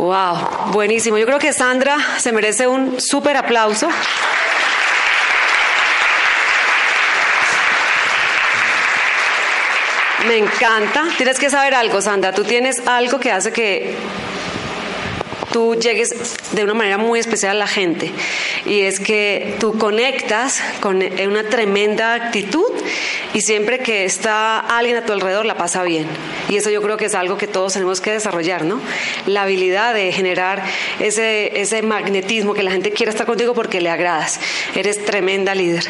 Wow, buenísimo. Yo creo que Sandra se merece un súper aplauso. Me encanta. Tienes que saber algo, Sandra. Tú tienes algo que hace que tú llegues de una manera muy especial a la gente. Y es que tú conectas con una tremenda actitud y siempre que está alguien a tu alrededor la pasa bien. Y eso yo creo que es algo que todos tenemos que desarrollar, ¿no? La habilidad de generar ese, ese magnetismo, que la gente quiera estar contigo porque le agradas. Eres tremenda líder.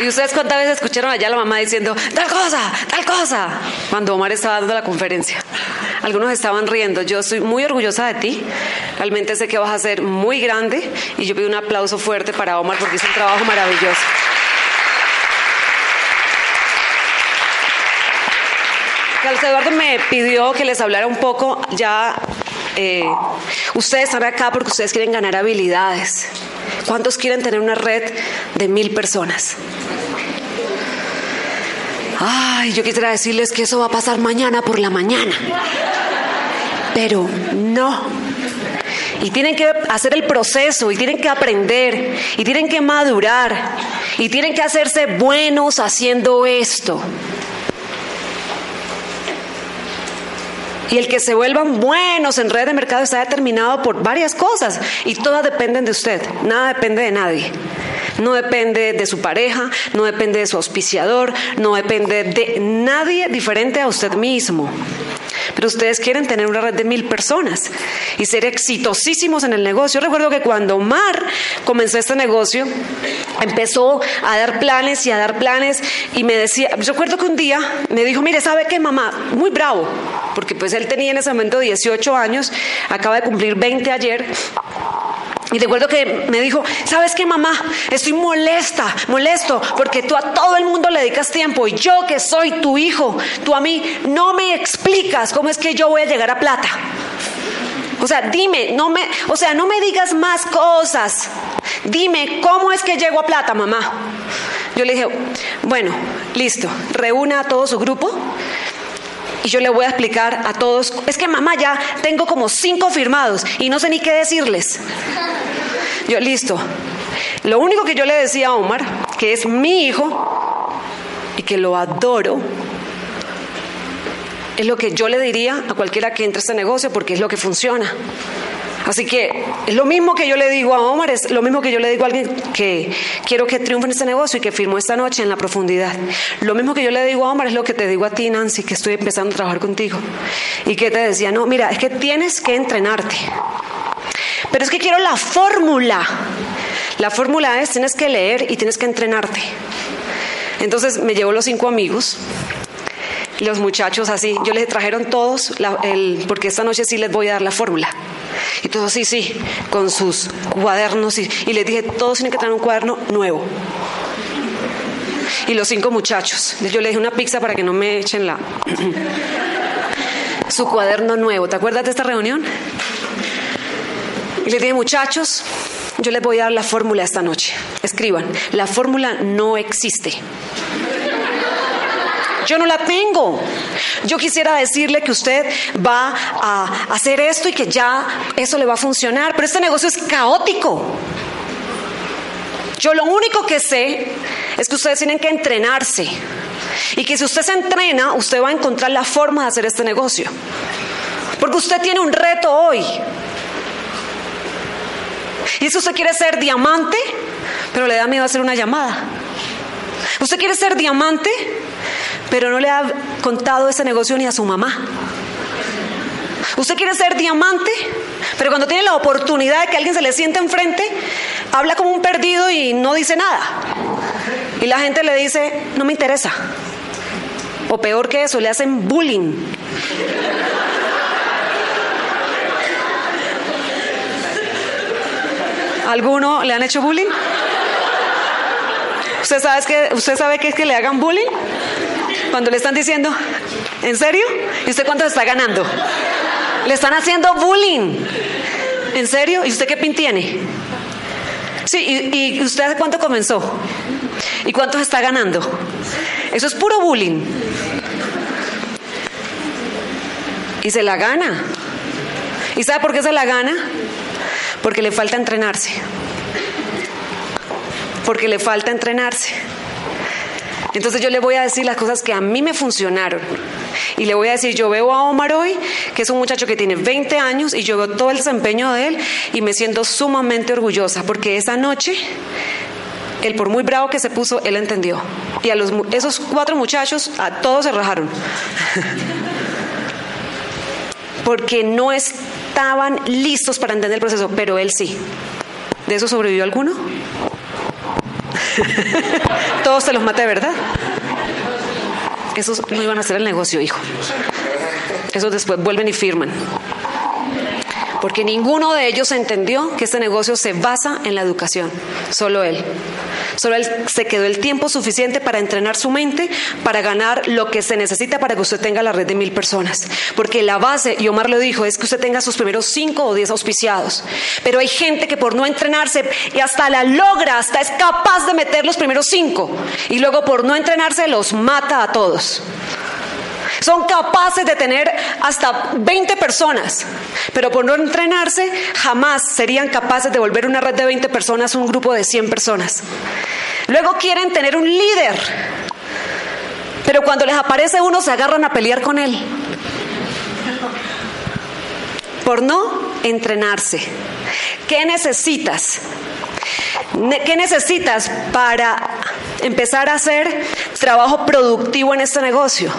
¿Y ustedes cuántas veces escucharon allá a la mamá diciendo, tal cosa, tal cosa? Cuando Omar estaba dando la conferencia. Algunos estaban riendo. Yo soy muy orgullosa de ti. Realmente sé que vas a ser muy grande. Y yo pido un aplauso fuerte para Omar porque hizo un trabajo maravilloso. Carlos Eduardo me pidió que les hablara un poco ya. Eh, ustedes están acá porque ustedes quieren ganar habilidades. ¿Cuántos quieren tener una red de mil personas? Ay, yo quisiera decirles que eso va a pasar mañana por la mañana. Pero no. Y tienen que hacer el proceso, y tienen que aprender, y tienen que madurar, y tienen que hacerse buenos haciendo esto. Y el que se vuelvan buenos en red de mercado está determinado por varias cosas y todas dependen de usted, nada depende de nadie. No depende de su pareja, no depende de su auspiciador, no depende de nadie diferente a usted mismo. Pero ustedes quieren tener una red de mil personas y ser exitosísimos en el negocio. Yo recuerdo que cuando Omar comenzó este negocio, empezó a dar planes y a dar planes y me decía, yo recuerdo que un día me dijo, mire, ¿sabe qué, mamá? Muy bravo, porque pues él tenía en ese momento 18 años, acaba de cumplir 20 ayer. Y recuerdo que me dijo, ¿sabes qué mamá? Estoy molesta, molesto, porque tú a todo el mundo le dedicas tiempo y yo que soy tu hijo, tú a mí no me explicas cómo es que yo voy a llegar a plata. O sea, dime, no me, o sea, no me digas más cosas. Dime, ¿cómo es que llego a plata, mamá? Yo le dije, bueno, listo, reúna a todo su grupo y yo le voy a explicar a todos, es que mamá ya tengo como cinco firmados y no sé ni qué decirles. Yo, listo. Lo único que yo le decía a Omar, que es mi hijo y que lo adoro, es lo que yo le diría a cualquiera que entre a este negocio porque es lo que funciona. Así que lo mismo que yo le digo a Omar, es lo mismo que yo le digo a alguien que quiero que triunfe en este negocio y que firmó esta noche en la profundidad. Lo mismo que yo le digo a Omar es lo que te digo a ti, Nancy, que estoy empezando a trabajar contigo. Y que te decía, no, mira, es que tienes que entrenarte. Pero es que quiero la fórmula. La fórmula es, tienes que leer y tienes que entrenarte. Entonces me llevo los cinco amigos los muchachos así. Yo les trajeron todos, porque esta noche sí les voy a dar la fórmula. Y todos, sí, sí, con sus cuadernos. Y, les dije, todos tienen que traer un cuaderno nuevo. Y los cinco muchachos. Yo les dije una pizza para que no me echen la... Su cuaderno nuevo. ¿Te acuerdas de esta reunión? Y les dije, muchachos, yo les voy a dar la fórmula esta noche. Escriban, la fórmula no existe. Yo no la tengo. Yo quisiera decirle que usted va a hacer esto y que ya eso le va a funcionar, pero este negocio es caótico. Yo lo único que sé es que ustedes tienen que entrenarse y que si usted se entrena, usted va a encontrar la forma de hacer este negocio. Porque usted tiene un reto hoy. Y si usted quiere ser diamante, pero le da miedo hacer una llamada. Usted quiere ser diamante, pero no le ha contado ese negocio ni a su mamá. Usted quiere ser diamante, pero cuando tiene la oportunidad de que alguien se le siente enfrente, habla como un perdido y no dice nada. Y la gente le dice, no me interesa. O peor que eso, le hacen bullying. ¿Alguno le han hecho bullying? ¿Usted sabe, que, ¿Usted sabe es que le hagan bullying? Cuando le están diciendo, ¿en serio? ¿Y usted cuánto está ganando? Le están haciendo bullying. ¿En serio? ¿Y usted qué pin tiene? Sí, ¿y, usted cuánto comenzó? ¿Y cuánto está ganando? Eso es puro bullying. Y se la gana. ¿Y sabe por qué se la gana? Porque le falta entrenarse. Porque le falta entrenarse. Entonces yo le voy a decir las cosas que a mí me funcionaron. Y le voy a decir, yo veo a Omar hoy, que es un muchacho que tiene 20 años, y yo veo todo el desempeño de él y me siento sumamente orgullosa, porque esa noche, él por muy bravo que se puso, él entendió. Y a los, esos cuatro muchachos, a todos se rajaron. porque no estaban listos para entender el proceso, pero él sí. ¿De eso sobrevivió alguno? Todos te los maté, ¿verdad? Esos no iban a hacer el negocio, hijo. Esos después vuelven y firman. Porque ninguno de ellos entendió que este negocio se basa en la educación. Solo él. Solo él se quedó el tiempo suficiente para entrenar su mente, para ganar lo que se necesita para que usted tenga la red de mil personas. Porque la base, y Omar lo dijo, es que usted tenga sus primeros cinco o diez auspiciados. Pero hay gente que por no entrenarse y hasta la logra, hasta es capaz de meter los primeros cinco. Y luego por no entrenarse los mata a todos. Son capaces de tener hasta 20 personas, pero por no entrenarse jamás serían capaces de volver una red de 20 personas un grupo de 100 personas. Luego quieren tener un líder, pero cuando les aparece uno se agarran a pelear con él. Por no entrenarse. ¿Qué necesitas? ¿Qué necesitas para empezar a hacer trabajo productivo en este negocio?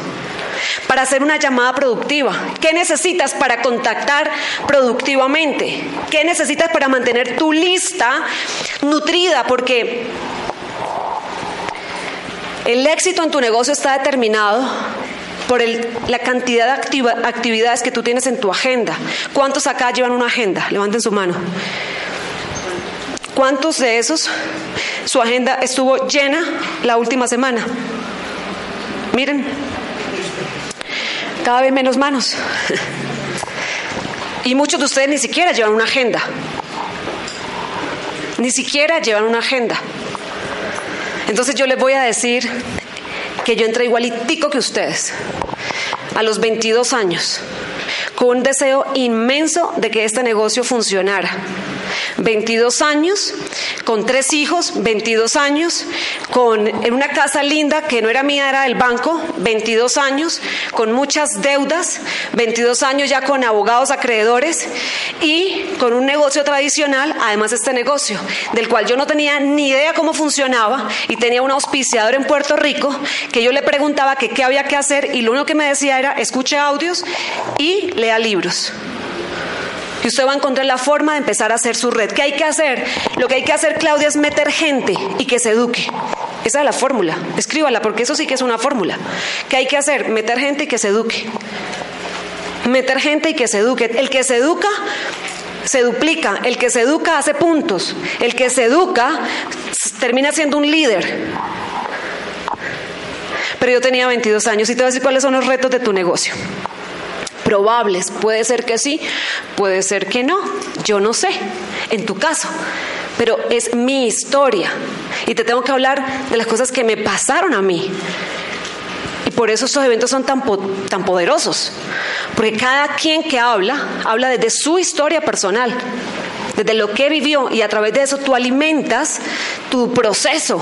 Para hacer una llamada productiva? ¿Qué necesitas para contactar productivamente? ¿Qué necesitas para mantener tu lista nutrida? Porque el éxito en tu negocio está determinado por la cantidad de actividades que tú tienes en tu agenda. ¿Cuántos acá llevan una agenda? Levanten su mano. ¿Cuántos de esos su agenda estuvo llena la última semana? Miren, cada vez menos manos. Y muchos de ustedes ni siquiera llevan una agenda. Ni siquiera llevan una agenda. Entonces yo les voy a decir que yo entré igualitico que ustedes, a los 22 años, con un deseo inmenso de que este negocio funcionara 22 años, con tres hijos, 22 años, con, en una casa linda que no era mía, era del banco, 22 años, con muchas deudas, 22 años ya con abogados acreedores y con un negocio tradicional, además este negocio, del cual yo no tenía ni idea cómo funcionaba y tenía un auspiciador en Puerto Rico que yo le preguntaba qué había que hacer y lo único que me decía era escuche audios y lea libros. Y usted va a encontrar la forma de empezar a hacer su red. ¿Qué hay que hacer? Lo que hay que hacer, Claudia, es meter gente y que se eduque. Esa es la fórmula. Escríbala, porque eso sí que es una fórmula. ¿Qué hay que hacer? Meter gente y que se eduque. Meter gente y que se eduque. El que se educa se duplica. El que se educa hace puntos. El que se educa termina siendo un líder. Pero yo tenía 22 años y te voy a decir cuáles son los retos de tu negocio probables. Puede ser que sí, puede ser que no. Yo no sé, en tu caso. Pero es mi historia. Y te tengo que hablar de las cosas que me pasaron a mí. Y por eso estos eventos son tan, tan poderosos. Porque cada quien que habla, habla desde su historia personal, desde lo que vivió. Y a través de eso tú alimentas tu proceso.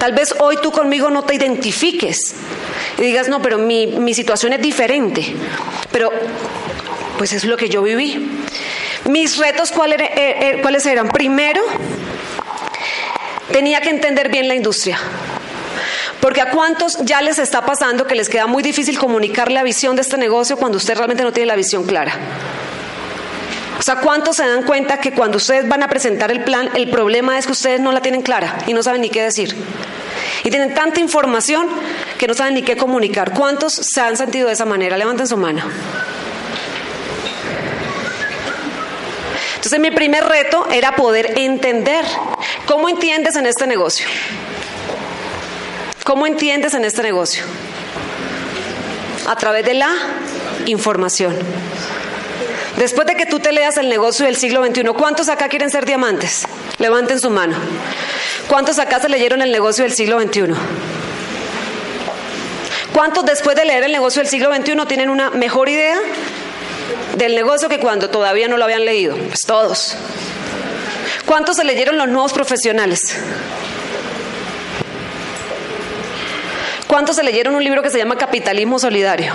Tal vez hoy tú conmigo no te identifiques y digas, no, pero mi, mi situación es diferente. Pero, pues es lo que yo viví. Mis retos, ¿cuáles, eh, eh, ¿cuáles eran? Primero, tenía que entender bien la industria. Porque a cuántos ya les está pasando que les queda muy difícil comunicar la visión de este negocio cuando usted realmente no tiene la visión clara. O sea, ¿cuántos se dan cuenta que cuando ustedes van a presentar el plan, el problema es que ustedes no la tienen clara y no saben ni qué decir? Y tienen tanta información que no saben ni qué comunicar. ¿Cuántos se han sentido de esa manera? Levanten su mano. Entonces mi primer reto era poder entender. ¿Cómo entiendes en este negocio? ¿Cómo entiendes en este negocio? A través de la información. Después de que tú te leas el negocio del siglo XXI, ¿cuántos acá quieren ser diamantes? Levanten su mano. ¿Cuántos acá se leyeron el negocio del siglo XXI? ¿Cuántos después de leer el negocio del siglo XXI tienen una mejor idea del negocio que cuando todavía no lo habían leído? Pues todos. ¿Cuántos se leyeron los nuevos profesionales? ¿Cuántos se leyeron un libro que se llama Capitalismo Solidario?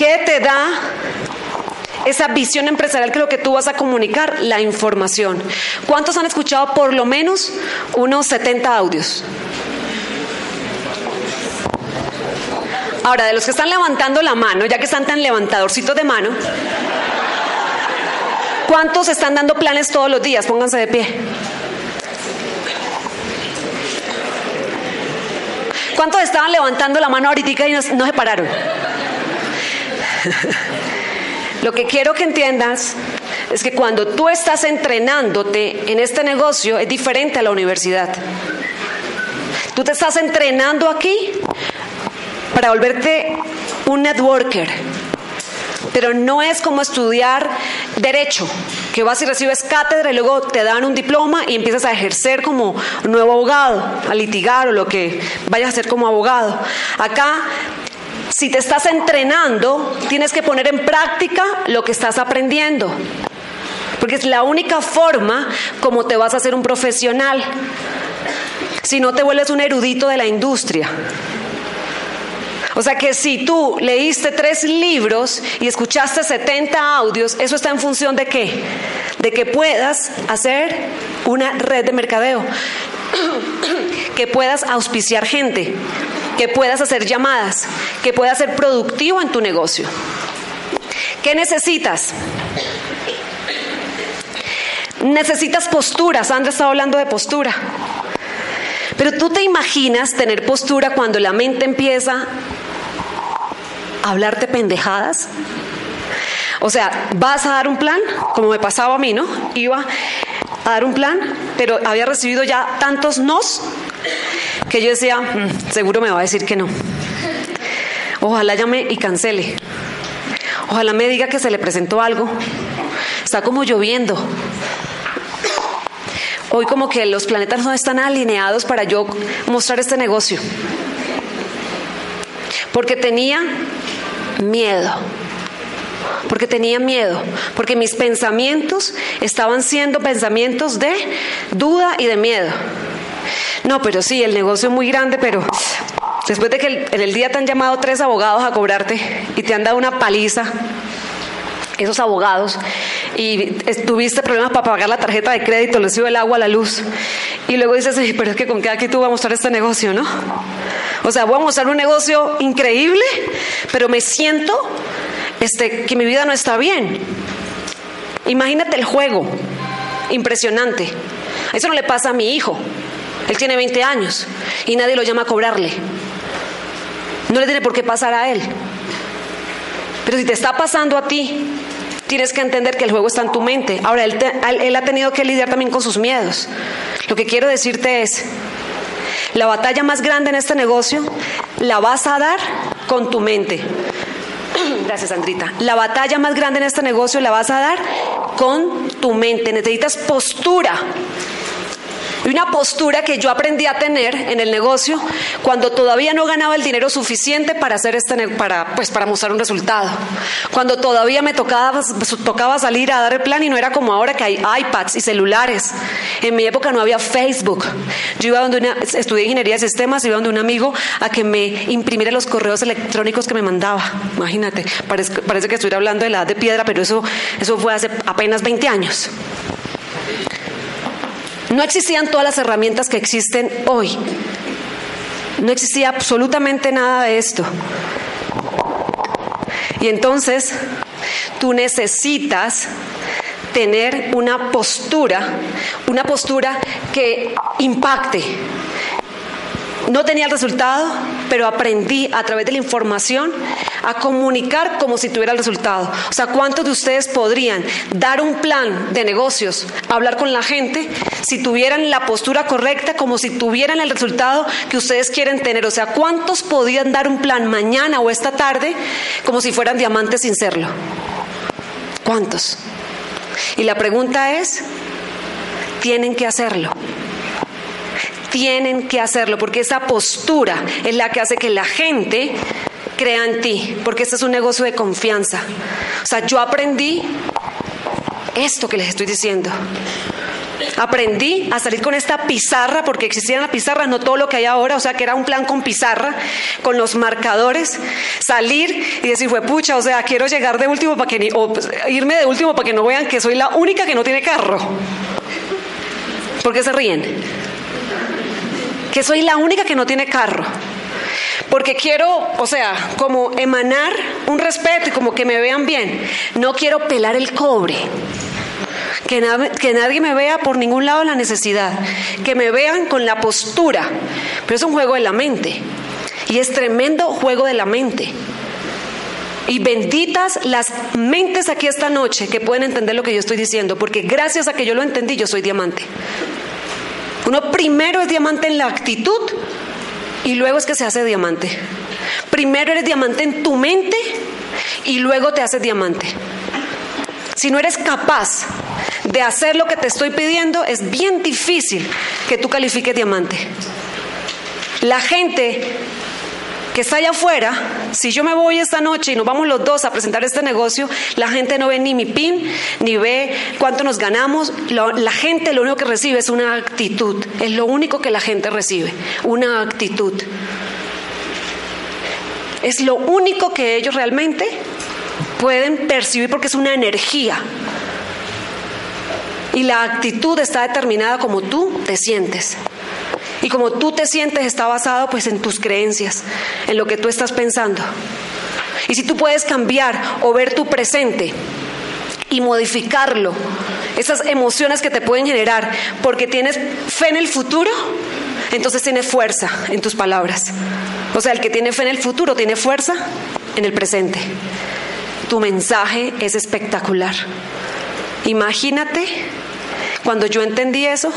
¿Qué te da esa visión empresarial que lo que tú vas a comunicar? La información. ¿Cuántos han escuchado por lo menos unos 70 audios? Ahora, de los que están levantando la mano, ya que están tan levantadorcitos de mano, ¿cuántos están dando planes todos los días? Pónganse de pie. ¿Cuántos estaban levantando la mano ahorita y no, se pararon? Lo que quiero que entiendas es que cuando tú estás entrenándote en este negocio es diferente a la universidad. Tú te estás entrenando aquí para volverte un networker, pero no es como estudiar derecho, que vas y recibes cátedra y luego te dan un diploma y empiezas a ejercer como nuevo abogado, a litigar o lo que vayas a hacer como abogado. Acá si te estás entrenando, tienes que poner en práctica lo que estás aprendiendo. Porque es la única forma como te vas a hacer un profesional. Si no te vuelves un erudito de la industria. O sea que si tú leíste tres libros y escuchaste 70 audios, eso está en función de qué? De que puedas hacer una red de mercadeo, que puedas auspiciar gente, que puedas hacer llamadas, que puedas ser productivo en tu negocio. ¿Qué necesitas? Necesitas postura. Sandra estaba hablando de postura. Pero tú te imaginas tener postura cuando la mente empieza hablarte pendejadas. O sea, vas a dar un plan, como me pasaba a mí, ¿no? Iba a dar un plan, pero había recibido ya tantos nos que yo decía, mm, seguro me va a decir que no. Ojalá llame y cancele. Ojalá me diga que se le presentó algo. Está como lloviendo. Hoy como que los planetas no están alineados para yo mostrar este negocio. Porque tenía miedo. Porque tenía miedo, porque mis pensamientos estaban siendo pensamientos de duda y de miedo. No, pero sí, el negocio es muy grande, pero después de que en el día te han llamado tres abogados a cobrarte y te han dado una paliza, esos abogados, y tuviste problemas para pagar la tarjeta de crédito, les dio el agua, la luz, y luego dices, pero es que con qué aquí tú vas a mostrar este negocio, ¿no? O sea, voy a un negocio increíble, pero me siento este, que mi vida no está bien. Imagínate el juego, impresionante. Eso no le pasa a mi hijo. Él tiene 20 años y nadie lo llama a cobrarle. No le tiene por qué pasar a él. Pero si te está pasando a ti, tienes que entender que el juego está en tu mente. Ahora, él, él ha tenido que lidiar también con sus miedos. Lo que quiero decirte es, la batalla más grande en este negocio la vas a dar con tu mente. Gracias, Andrita. La batalla más grande en este negocio la vas a dar con tu mente. Necesitas postura. Y una postura que yo aprendí a tener en el negocio cuando todavía no ganaba el dinero suficiente para hacer este para pues para mostrar un resultado. Cuando todavía me tocaba tocaba salir a dar el plan y no era como ahora que hay iPads y celulares. En mi época no había Facebook. Yo iba donde una estudié ingeniería de sistemas, iba donde un amigo a que me imprimiera los correos electrónicos que me mandaba. Imagínate, parece, parece que estuviera hablando de la edad de piedra, pero eso eso fue hace apenas 20 años. No existían todas las herramientas que existen hoy. No existía absolutamente nada de esto. Y entonces tú necesitas tener una postura, una postura que impacte, no tenía el resultado, pero aprendí a través de la información a comunicar como si tuviera el resultado. O sea, ¿cuántos de ustedes podrían dar un plan de negocios, hablar con la gente, si tuvieran la postura correcta, como si tuvieran el resultado que ustedes quieren tener? O sea, ¿cuántos podían dar un plan mañana o esta tarde como si fueran diamantes sin serlo? ¿Cuántos? Y la pregunta es, tienen que hacerlo tienen que hacerlo, porque esa postura es la que hace que la gente crea en ti, porque este es un negocio de confianza. O sea, yo aprendí esto que les estoy diciendo. Aprendí a salir con esta pizarra, porque existía la pizarra, no todo lo que hay ahora, o sea que era un plan con pizarra, con los marcadores, salir y decir, fue pucha, o sea, quiero llegar de último para que, o pues, irme de último para que no vean que soy la única que no tiene carro. ¿Por qué se ríen? Que soy la única que no tiene carro. Porque quiero, o sea, como emanar un respeto y como que me vean bien. No quiero pelar el cobre. Que, que, nadie me vea por ningún lado la necesidad, que me vean con la postura, pero es un juego de la mente y es tremendo juego de la mente. Y benditas las mentes aquí esta noche que pueden entender lo que yo estoy diciendo, porque gracias a que yo lo entendí, yo soy diamante. Uno primero es diamante en la actitud y luego es que se hace diamante. Primero eres diamante en tu mente y luego te haces diamante. Si no eres capaz de hacer lo que te estoy pidiendo, es bien difícil que tú califiques diamante. La gente que está allá afuera, si yo me voy esta noche y nos vamos los dos a presentar este negocio, la gente no ve ni mi PIN, ni ve cuánto nos ganamos. La gente lo único que recibe es una actitud. Es lo único que la gente recibe, una actitud. Es lo único que ellos realmente pueden percibir porque es una energía. Y la actitud está determinada como tú te sientes. Y como tú te sientes está basado pues en tus creencias, en lo que tú estás pensando. Y si tú puedes cambiar o ver tu presente y modificarlo, esas emociones que te pueden generar porque tienes fe en el futuro, entonces tienes fuerza en tus palabras. O sea, el que tiene fe en el futuro tiene fuerza en el presente. Tu mensaje es espectacular. Imagínate cuando yo entendí eso,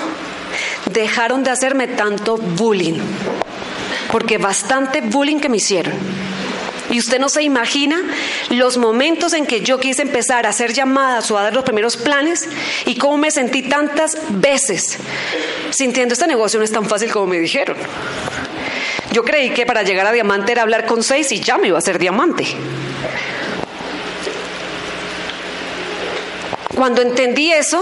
dejaron de hacerme tanto bullying, porque bastante bullying que me hicieron. Y usted no se imagina los momentos en que yo quise empezar a hacer llamadas o a dar los primeros planes y cómo me sentí tantas veces sintiendo este negocio no es tan fácil como me dijeron. Yo creí que para llegar a diamante era hablar con seis y ya me iba a ser diamante. Cuando entendí eso,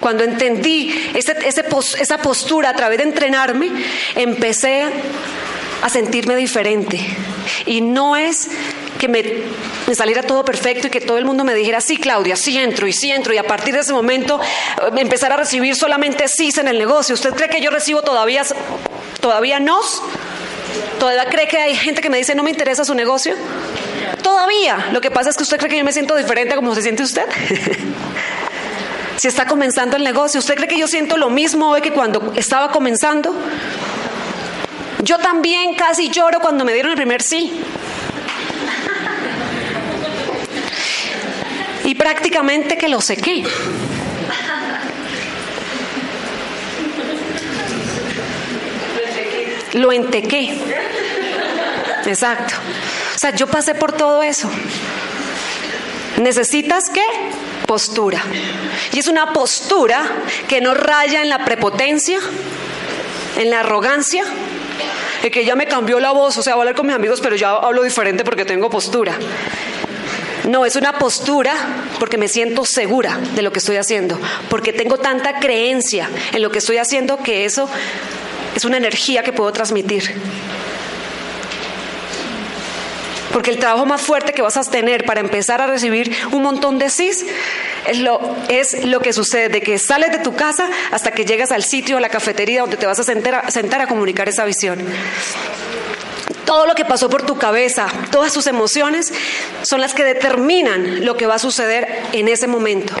cuando entendí esa postura a través de entrenarme, empecé a sentirme diferente. Y no es que me, saliera todo perfecto y que todo el mundo me dijera, sí, Claudia, sí entro y sí entro. Y a partir de ese momento eh, empezar a recibir solamente sí en el negocio. ¿Usted cree que yo recibo todavía, todavía no? ¿Todavía cree que hay gente que me dice, no me interesa su negocio? Todavía. Lo que pasa es que usted cree que yo me siento diferente como se siente usted. si está comenzando el negocio. ¿Usted cree que yo siento lo mismo hoy que cuando estaba comenzando? Yo también casi lloro cuando me dieron el primer sí. Y prácticamente que lo sequé. Lo entequé. Exacto. O sea, yo pasé por todo eso. ¿Necesitas qué? postura. Y es una postura que no raya en la prepotencia, en la arrogancia, de que ya me cambió la voz, o sea, voy a hablar con mis amigos, pero ya hablo diferente porque tengo postura. No, es una postura porque me siento segura de lo que estoy haciendo, porque tengo tanta creencia en lo que estoy haciendo que eso es una energía que puedo transmitir. Porque el trabajo más fuerte que vas a tener para empezar a recibir un montón de CIS es lo, es lo que sucede, de que sales de tu casa hasta que llegas al sitio, a la cafetería donde te vas a sentar, a sentar a comunicar esa visión. Todo lo que pasó por tu cabeza, todas tus emociones son las que determinan lo que va a suceder en ese momento.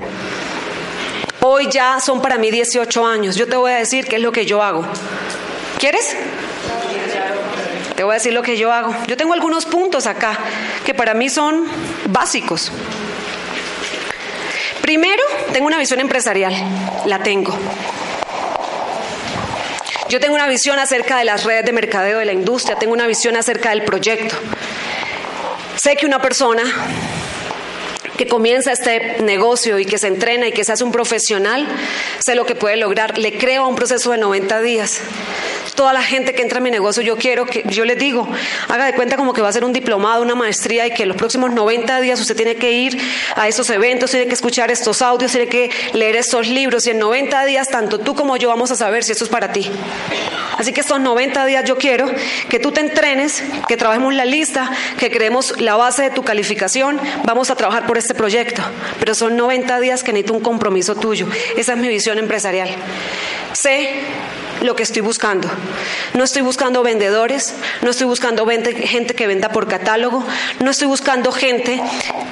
Hoy ya son para mí 18 años. Yo te voy a decir qué es lo que yo hago. ¿Quieres? Voy a decir lo que yo hago. Yo tengo algunos puntos acá que para mí son básicos. Primero, tengo una visión empresarial. La tengo. Yo tengo una visión acerca de las redes de mercadeo de la industria, tengo una visión acerca del proyecto. Sé que una persona que comienza este negocio y que se entrena y que se hace un profesional, sé lo que puede lograr. Le creo a un proceso de 90 días. Toda la gente que entra a mi negocio, yo quiero que, yo les digo, haga de cuenta como que va a ser un diplomado, una maestría y que los próximos 90 días usted tiene que ir a esos eventos, tiene que escuchar estos audios, tiene que leer estos libros y en 90 días tanto tú como yo vamos a saber si esto es para ti. Así que estos 90 días yo quiero que tú te entrenes, que trabajemos la lista, que creemos la base de tu calificación, vamos a trabajar por este proyecto, pero son 90 días que necesito un compromiso tuyo. Esa es mi visión empresarial. Sé lo que estoy buscando. No estoy buscando vendedores, no estoy buscando gente que venda por catálogo, no estoy buscando gente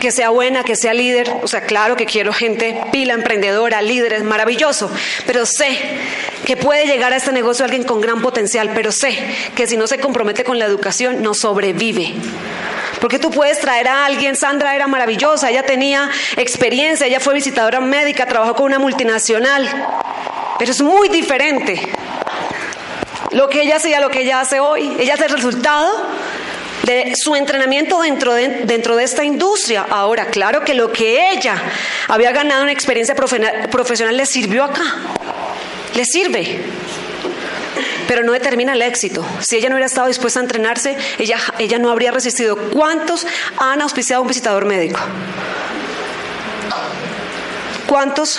que sea buena, que sea líder. O sea, claro que quiero gente pila, emprendedora, líder, es maravilloso, pero sé que puede llegar a este negocio alguien con gran potencial, pero sé que si no se compromete con la educación, no sobrevive. Porque tú puedes traer a alguien, Sandra era maravillosa, ella tenía experiencia, ella fue visitadora médica, trabajó con una multinacional, pero es muy diferente lo que ella hacía, lo que ella hace hoy. Ella es el resultado de su entrenamiento dentro de, dentro de esta industria. Ahora, claro que lo que ella había ganado en experiencia profesional le sirvió acá. Le sirve. Pero no determina el éxito. Si ella no hubiera estado dispuesta a entrenarse, ella, ella no habría resistido. ¿Cuántos han auspiciado a un visitador médico? ¿Cuántos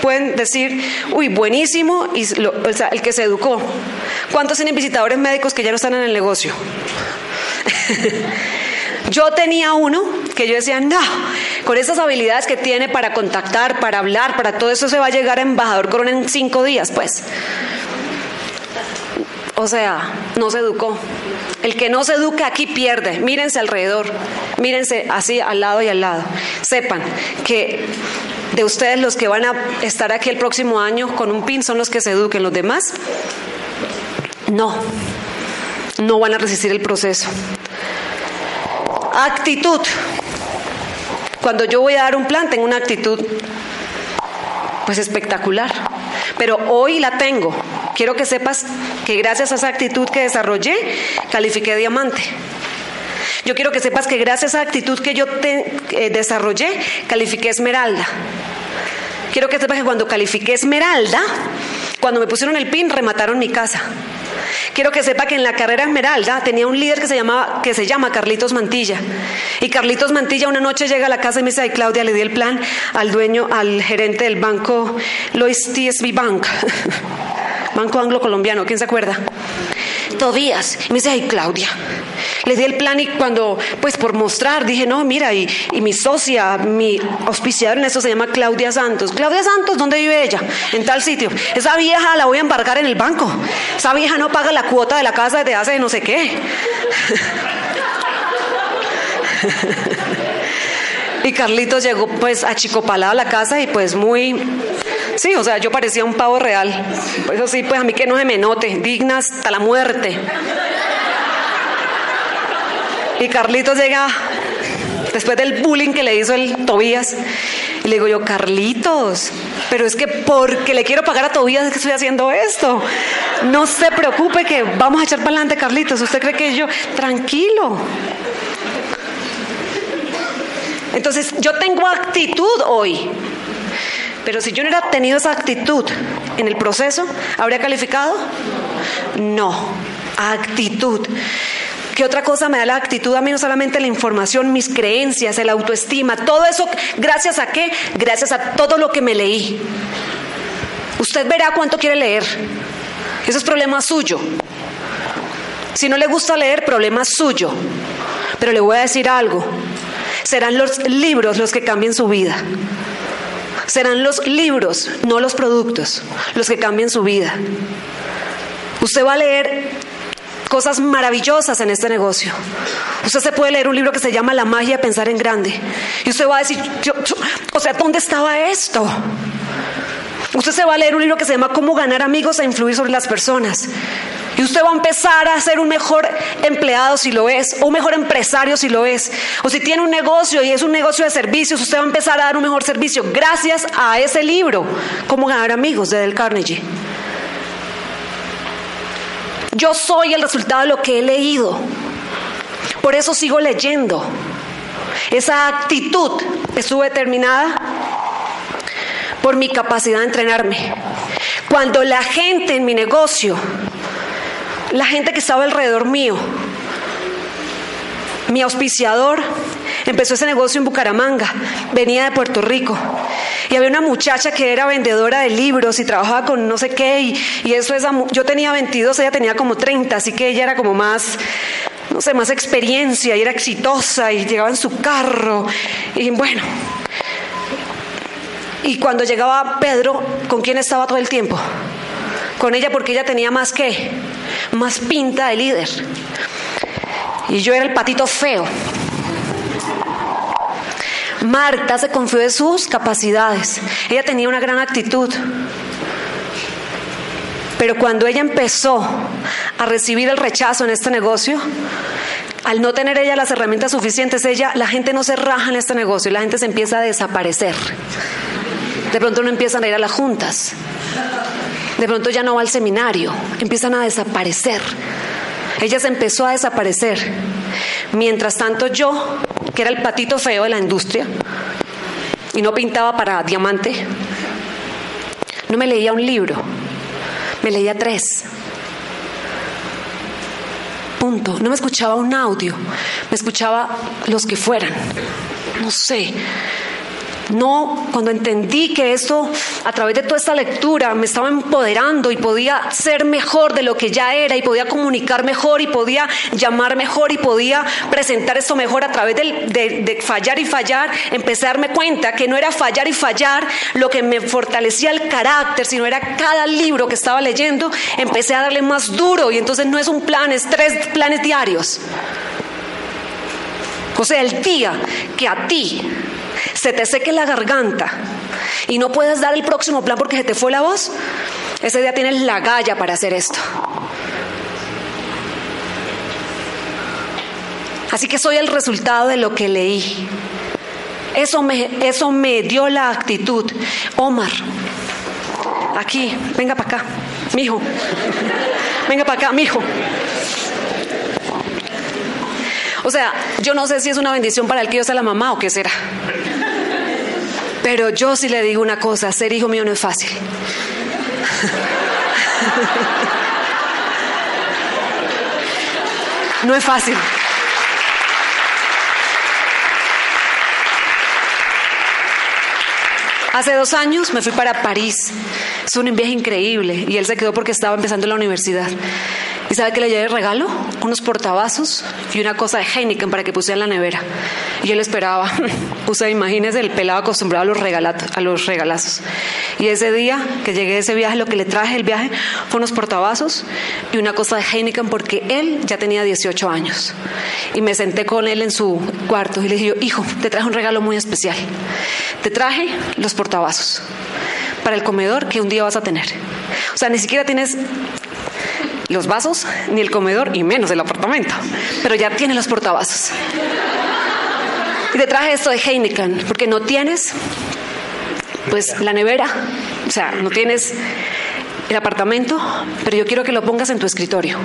pueden decir, uy, buenísimo, y el que se educó? ¿Cuántos tienen visitadores médicos que ya no están en el negocio? yo tenía uno que yo decía, no, con esas habilidades que tiene para contactar, para hablar, para todo eso se va a llegar a embajador corona en cinco días, pues. O sea, no se educó. El que no se educa aquí pierde. Mírense alrededor, mírense así al lado y al lado. Sepan que de ustedes los que van a estar aquí el próximo año con un pin son los que se eduquen, los demás no, no van a resistir el proceso. Actitud. Cuando yo voy a dar un plan, tengo una actitud pues espectacular. Pero hoy la tengo. Quiero que sepas que gracias a esa actitud que desarrollé, califiqué diamante. Yo quiero que sepas que gracias a esa actitud que yo te, desarrollé, califiqué esmeralda. Quiero que sepas que cuando califiqué esmeralda, cuando me pusieron el pin, remataron mi casa. Quiero que sepa que en la carrera Esmeralda tenía un líder que se, llamaba, que se llama Carlitos Mantilla. Y Carlitos Mantilla una noche llega a la casa y me dice, Claudia, le di el plan al dueño, al gerente del banco Lois TSB Bank, Banco Anglo Colombiano, ¿quién se acuerda? Todías. Y me dice, ay Claudia, le di el plan y cuando, pues por mostrar, dije, no, mira, y, mi socia, mi auspiciador en eso se llama Claudia Santos. Claudia Santos, ¿dónde vive ella? En tal sitio. Esa vieja la voy a embarcar en el banco. Esa vieja no paga la cuota de la casa desde hace no sé qué. y Carlitos llegó pues a Chicopalá a la casa y pues muy Sí, o sea, yo parecía un pavo real. Eso sí, pues a mí que no se me note, digna hasta la muerte. Y Carlitos llega después del bullying que le hizo el Tobías. Y le digo yo, Carlitos, pero es que porque le quiero pagar a Tobías es que estoy haciendo esto. No se preocupe que vamos a echar para adelante, Carlitos. ¿Usted cree que yo? Tranquilo. Entonces, yo tengo actitud hoy. Pero si yo no hubiera tenido esa actitud en el proceso, ¿habría calificado? No, actitud. ¿Qué otra cosa me da la actitud a mí? No solamente la información, mis creencias, el autoestima, todo eso, ¿gracias a qué? Gracias a todo lo que me leí. Usted verá cuánto quiere leer. Eso es problema suyo. Si no le gusta leer, problema suyo. Pero le voy a decir algo. Serán los libros los que cambien su vida. Serán los libros, no los productos, los que cambien su vida. Usted va a leer cosas maravillosas en este negocio. Usted se puede leer un libro que se llama La magia de pensar en grande. Y usted va a decir, o sea, ¿dónde estaba esto? Usted se va a leer un libro que se llama Cómo ganar amigos e influir sobre las personas. Y usted va a empezar a ser un mejor empleado si lo es, o un mejor empresario si lo es. O si tiene un negocio y es un negocio de servicios, usted va a empezar a dar un mejor servicio gracias a ese libro, Cómo ganar amigos de Del Carnegie. Yo soy el resultado de lo que he leído. Por eso sigo leyendo. Esa actitud estuvo determinada por mi capacidad de entrenarme. Cuando la gente en mi negocio la gente que estaba alrededor mío. Mi auspiciador empezó ese negocio en Bucaramanga, venía de Puerto Rico. Y había una muchacha que era vendedora de libros y trabajaba con no sé qué. Y, eso es, yo tenía 22, ella tenía como 30, así que ella era como más, no sé, más experiencia y era exitosa y llegaba en su carro. Y bueno. Y cuando llegaba Pedro, ¿con quién estaba todo el tiempo? Con ella porque ella tenía más que, más pinta de líder. Y yo era el patito feo. Marta se confió de sus capacidades. Ella tenía una gran actitud. Pero cuando ella empezó a recibir el rechazo en este negocio, al no tener ella las herramientas suficientes, ella, la gente no se raja en este negocio, la gente se empieza a desaparecer. De pronto no empiezan a ir a las juntas. De pronto ya no va al seminario, empiezan a desaparecer. Ella se empezó a desaparecer. Mientras tanto yo, que era el patito feo de la industria, y no pintaba para diamante, no me leía un libro, me leía tres. Punto. No me escuchaba un audio, me escuchaba los que fueran. No sé, no, cuando entendí que esto, a través de toda esta lectura, me estaba empoderando y podía ser mejor de lo que ya era y podía comunicar mejor y podía llamar mejor y podía presentar esto mejor a través de, de fallar y fallar, empecé a darme cuenta que no era fallar y fallar lo que me fortalecía el carácter, sino era cada libro que estaba leyendo, empecé a darle más duro y entonces no es un plan, es tres planes diarios. O sea, el día que a ti se te seque la garganta y no puedes dar el próximo plan porque se te fue la voz, ese día tienes la galla para hacer esto. Así que soy el resultado de lo que leí. Eso me, eso me dio la actitud. Omar, aquí, venga para acá, mijo. Venga para acá, mijo. O sea, yo no sé si es una bendición para el que yo sea la mamá o qué será. Pero yo sí le digo una cosa, ser hijo mío no es fácil. No es fácil. Hace dos años me fui para París. Es un viaje increíble y él se quedó porque estaba empezando la universidad. ¿Y sabe qué le llevé regalo? Unos portavasos y una cosa de Heineken para que pusiera en la nevera. Y él esperaba. Puse, imagínese, el pelado acostumbrado a los, a los regalazos. Y ese día que llegué de ese viaje, lo que le traje el viaje fue unos portavasos y una cosa de Heineken porque él ya tenía 18 años. Y me senté con él en su cuarto y le dije, hijo, te traje un regalo muy especial. Te traje los portavasos para el comedor que un día vas a tener. O sea, ni siquiera tienes los vasos, ni el comedor, y menos el apartamento. Pero ya tiene los portavasos. Y te traje esto de Heineken, porque no tienes, pues, la nevera, o sea, no tienes el apartamento, pero yo quiero que lo pongas en tu escritorio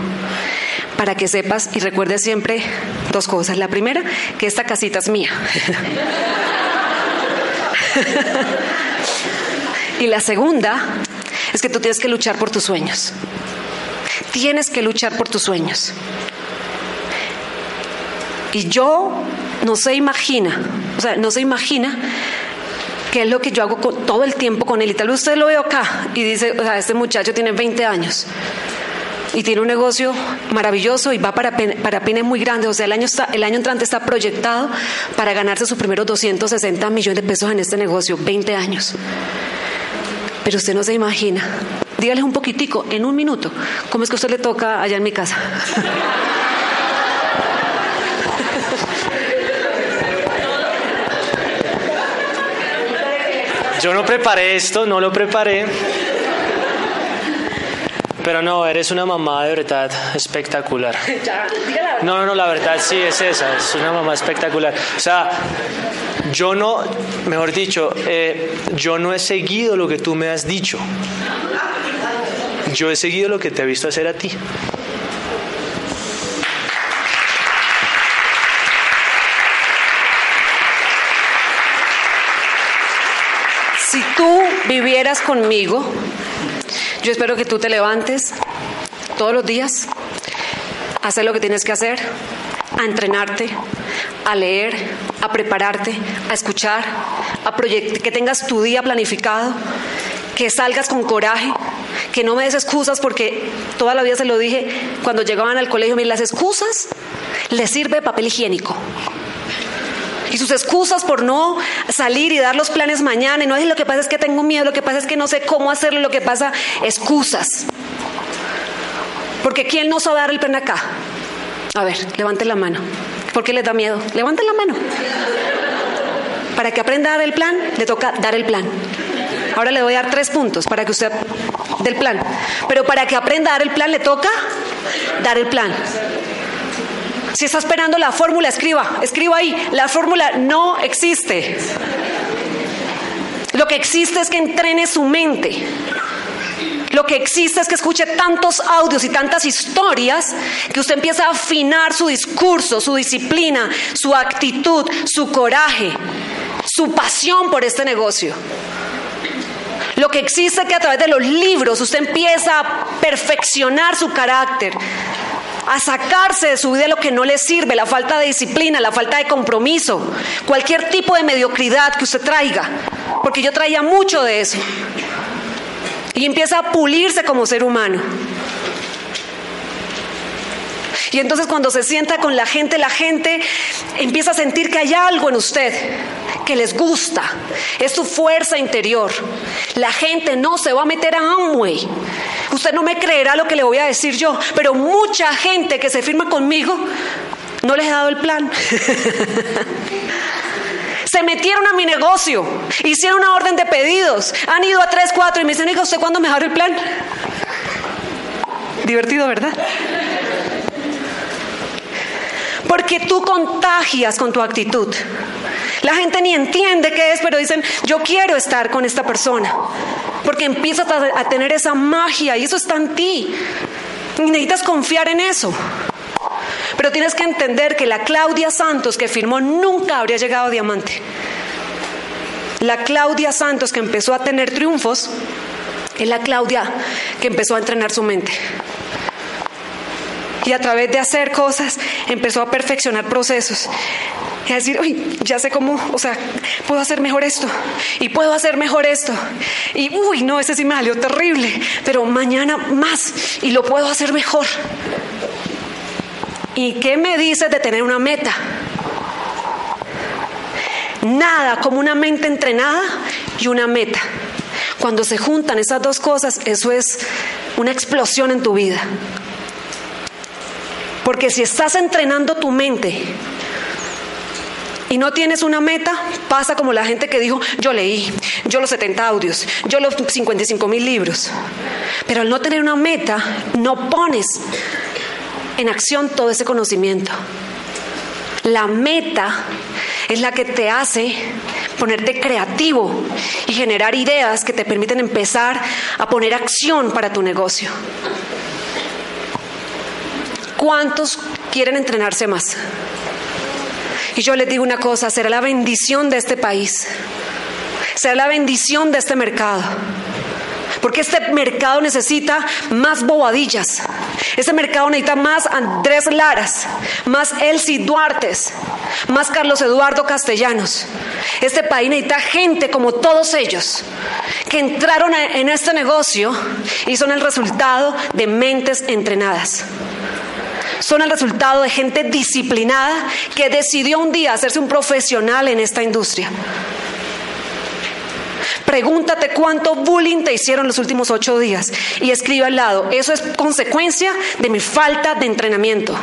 para que sepas y recuerdes siempre dos cosas. La primera, que esta casita es mía. y la segunda es que tú tienes que luchar por tus sueños. Tienes que luchar por tus sueños. Y yo no se imagina, o sea, no se imagina qué es lo que yo hago todo el tiempo con él. Y tal vez usted lo ve acá y dice, o sea, este muchacho tiene 20 años y tiene un negocio maravilloso y va para, para pines muy grandes. O sea, el año, el año entrante está proyectado para ganarse sus primeros 260 millones de pesos en este negocio, 20 años. Pero usted no se imagina Dígales un poquitico, en un minuto, cómo es que a usted le toca allá en mi casa. Yo no preparé esto, no lo preparé. Pero no, eres una mamá de verdad espectacular. No, no, no, la verdad sí es esa, es una mamá espectacular. O sea, yo no, mejor dicho, eh, yo no he seguido lo que tú me has dicho. Yo he seguido lo que te he visto hacer a ti. Si tú vivieras conmigo, yo espero que tú te levantes todos los días, a hacer lo que tienes que hacer, a entrenarte, a leer, a prepararte, a escuchar, a que tengas tu día planificado, que salgas con coraje, que no me des excusas porque toda la vida se lo dije cuando llegaban al colegio, mira, las excusas les sirve papel higiénico. Y sus excusas por no salir y dar los planes mañana, y no es lo que pasa es que tengo miedo, lo que pasa es que no sé cómo hacerlo, lo que pasa, excusas. Porque ¿quién no sabe dar el plan acá? A ver, levante la mano. ¿Por qué les da miedo? Levanten la mano. Para que aprenda a dar el plan, le toca dar el plan. Ahora le voy a dar tres puntos para que usted del plan. Pero para que aprenda a dar el plan, le toca dar el plan. Si está esperando la fórmula, escriba, escriba ahí. La fórmula no existe. Lo que existe es que entrene su mente. Lo que existe es que escuche tantos audios y tantas historias que usted empieza a afinar su discurso, su disciplina, su actitud, su coraje, su pasión por este negocio. Lo que existe es que a través de los libros usted empieza a perfeccionar su carácter, a sacarse de su vida lo que no le sirve, la falta de disciplina, la falta de compromiso, cualquier tipo de mediocridad que usted traiga, porque yo traía mucho de eso y empieza a pulirse como ser humano. Y entonces cuando se sienta con la gente, la gente empieza a sentir que hay algo en usted que les gusta. Es su fuerza interior. La gente no se va a meter a Amway. Usted no me creerá lo que le voy a decir yo, pero mucha gente que se firma conmigo no les he dado el plan. Se metieron a mi negocio, hicieron una orden de pedidos, han ido a tres, cuatro y me dicen, hija, ¿usted cuándo me abre el plan? Divertido, ¿verdad? Porque tú contagias con tu actitud. La gente ni entiende qué es, pero dicen, yo quiero estar con esta persona. Porque empiezas a tener esa magia y eso está en ti. Y necesitas confiar en eso. Pero tienes que entender que la Claudia Santos que firmó nunca habría llegado a diamante. La Claudia Santos que empezó a tener triunfos es la Claudia que empezó a entrenar su mente. Y a través de hacer cosas empezó a perfeccionar procesos. A decir, uy, ya sé cómo, o sea, puedo hacer mejor esto. Y puedo hacer mejor esto. Y, uy, no, ese sí me salió terrible. Pero mañana más. Y lo puedo hacer mejor. ¿Y qué me dices de tener una meta? Nada como una mente entrenada y una meta. Cuando se juntan esas dos cosas, eso es una explosión en tu vida. Porque si estás entrenando tu mente y no tienes una meta, pasa como la gente que dijo, yo leí, yo los 70 audios, yo los 55 mil libros. Pero al no tener una meta, no pones en acción todo ese conocimiento. La meta es la que te hace ponerte creativo y generar ideas que te permiten empezar a poner acción para tu negocio. ¿Cuántos quieren entrenarse más? Y yo les digo una cosa, será la bendición de este país, será la bendición de este mercado. Porque este mercado necesita más bobadillas. Este mercado necesita más Andrés Laras, más Elsie Duartes, más Carlos Eduardo Castellanos. Este país necesita gente como todos ellos que entraron en este negocio y son el resultado de mentes entrenadas son el resultado de gente disciplinada que decidió un día hacerse un profesional en esta industria. Pregúntate cuánto bullying te hicieron los últimos ocho días y escribe al lado, eso es consecuencia de mi falta de entrenamiento.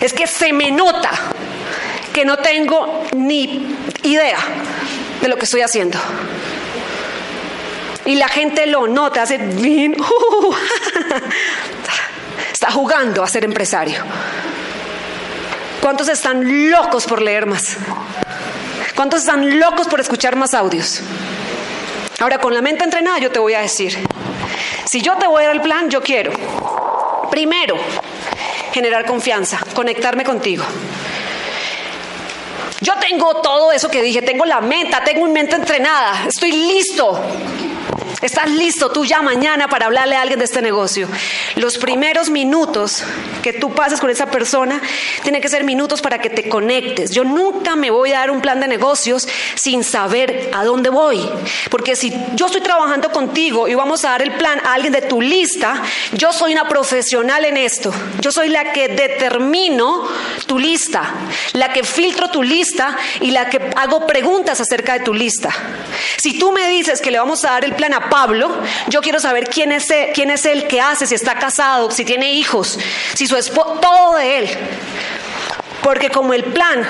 Es que se me nota que no tengo ni idea de lo que estoy haciendo. Y la gente lo nota, hace bien, uh, jugando a ser empresario. ¿Cuántos están locos por leer más? ¿Cuántos están locos por escuchar más audios? Ahora, con la mente entrenada, yo te voy a decir, si yo te voy a dar el plan, yo quiero, primero, generar confianza, conectarme contigo. Yo tengo todo eso que dije, tengo la meta, tengo una mente entrenada, estoy listo. Estás listo tú ya mañana para hablarle a alguien de este negocio. Los primeros minutos que tú pases con esa persona tienen que ser minutos para que te conectes. Yo nunca me voy a dar un plan de negocios sin saber a dónde voy. Porque si yo estoy trabajando contigo y vamos a dar el plan a alguien de tu lista, yo soy una profesional en esto. Yo soy la que determino tu lista, la que filtro tu lista y la que hago preguntas acerca de tu lista. Si tú me dices que le vamos a dar el plan a Pablo, yo quiero saber quién es, él, quién es el que hace, si está casado, si tiene hijos, si su esposo, todo de él. Porque como el plan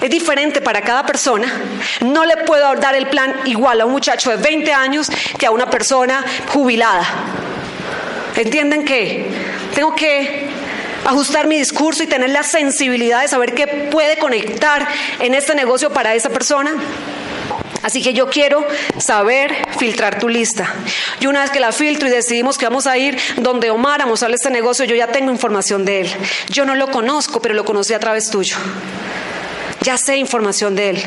es diferente para cada persona, no le puedo dar el plan igual a un muchacho de 20 años que a una persona jubilada. ¿Entienden que tengo que ajustar mi discurso y tener la sensibilidad de saber qué puede conectar en este negocio para esa persona? Así que yo quiero saber filtrar tu lista. Y una vez que la filtro y decidimos que vamos a ir donde Omar a mostrarle este negocio, yo ya tengo información de él. Yo no lo conozco, pero lo conocí a través tuyo. Ya sé información de él.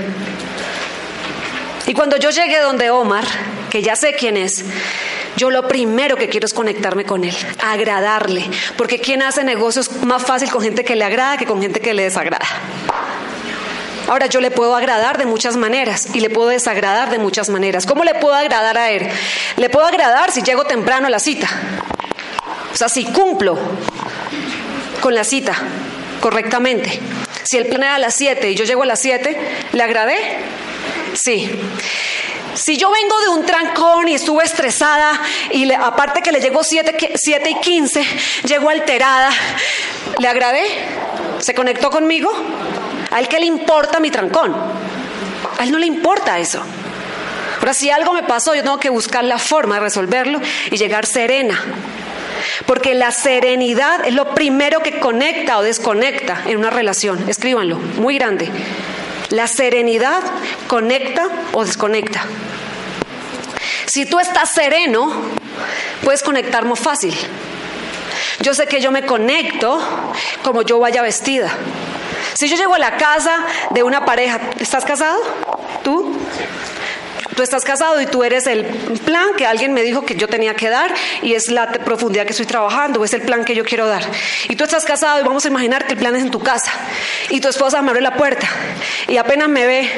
Y cuando yo llegue donde Omar, que ya sé quién es, yo lo primero que quiero es conectarme con él, agradarle, porque quien hace negocios más fácil con gente que le agrada que con gente que le desagrada. Ahora yo le puedo agradar de muchas maneras y le puedo desagradar de muchas maneras. ¿Cómo le puedo agradar a él? Le puedo agradar si llego temprano a la cita. O sea, si cumplo con la cita correctamente. Si el plan era a las 7 y yo llego a las 7, ¿le agradé? Sí. Si yo vengo de un trancón y estuve estresada y aparte que le llegó 7, 7 y 15, llego alterada, ¿le agradé? ¿Se conectó conmigo? ¿A él qué le importa mi trancón? A él no le importa eso. Ahora, si algo me pasó, yo tengo que buscar la forma de resolverlo y llegar serena. Porque la serenidad es lo primero que conecta o desconecta en una relación. Escríbanlo, muy grande. La serenidad conecta o desconecta. Si tú estás sereno, puedes conectar más fácil. Yo sé que yo me conecto como yo vaya vestida. Si yo llego a la casa de una pareja, ¿estás casado? ¿Tú? Tú estás casado y tú eres el plan que alguien me dijo que yo tenía que dar y es la profundidad que estoy trabajando, es el plan que yo quiero dar. Y tú estás casado y vamos a imaginar que el plan es en tu casa y tu esposa me abre la puerta y apenas me ve,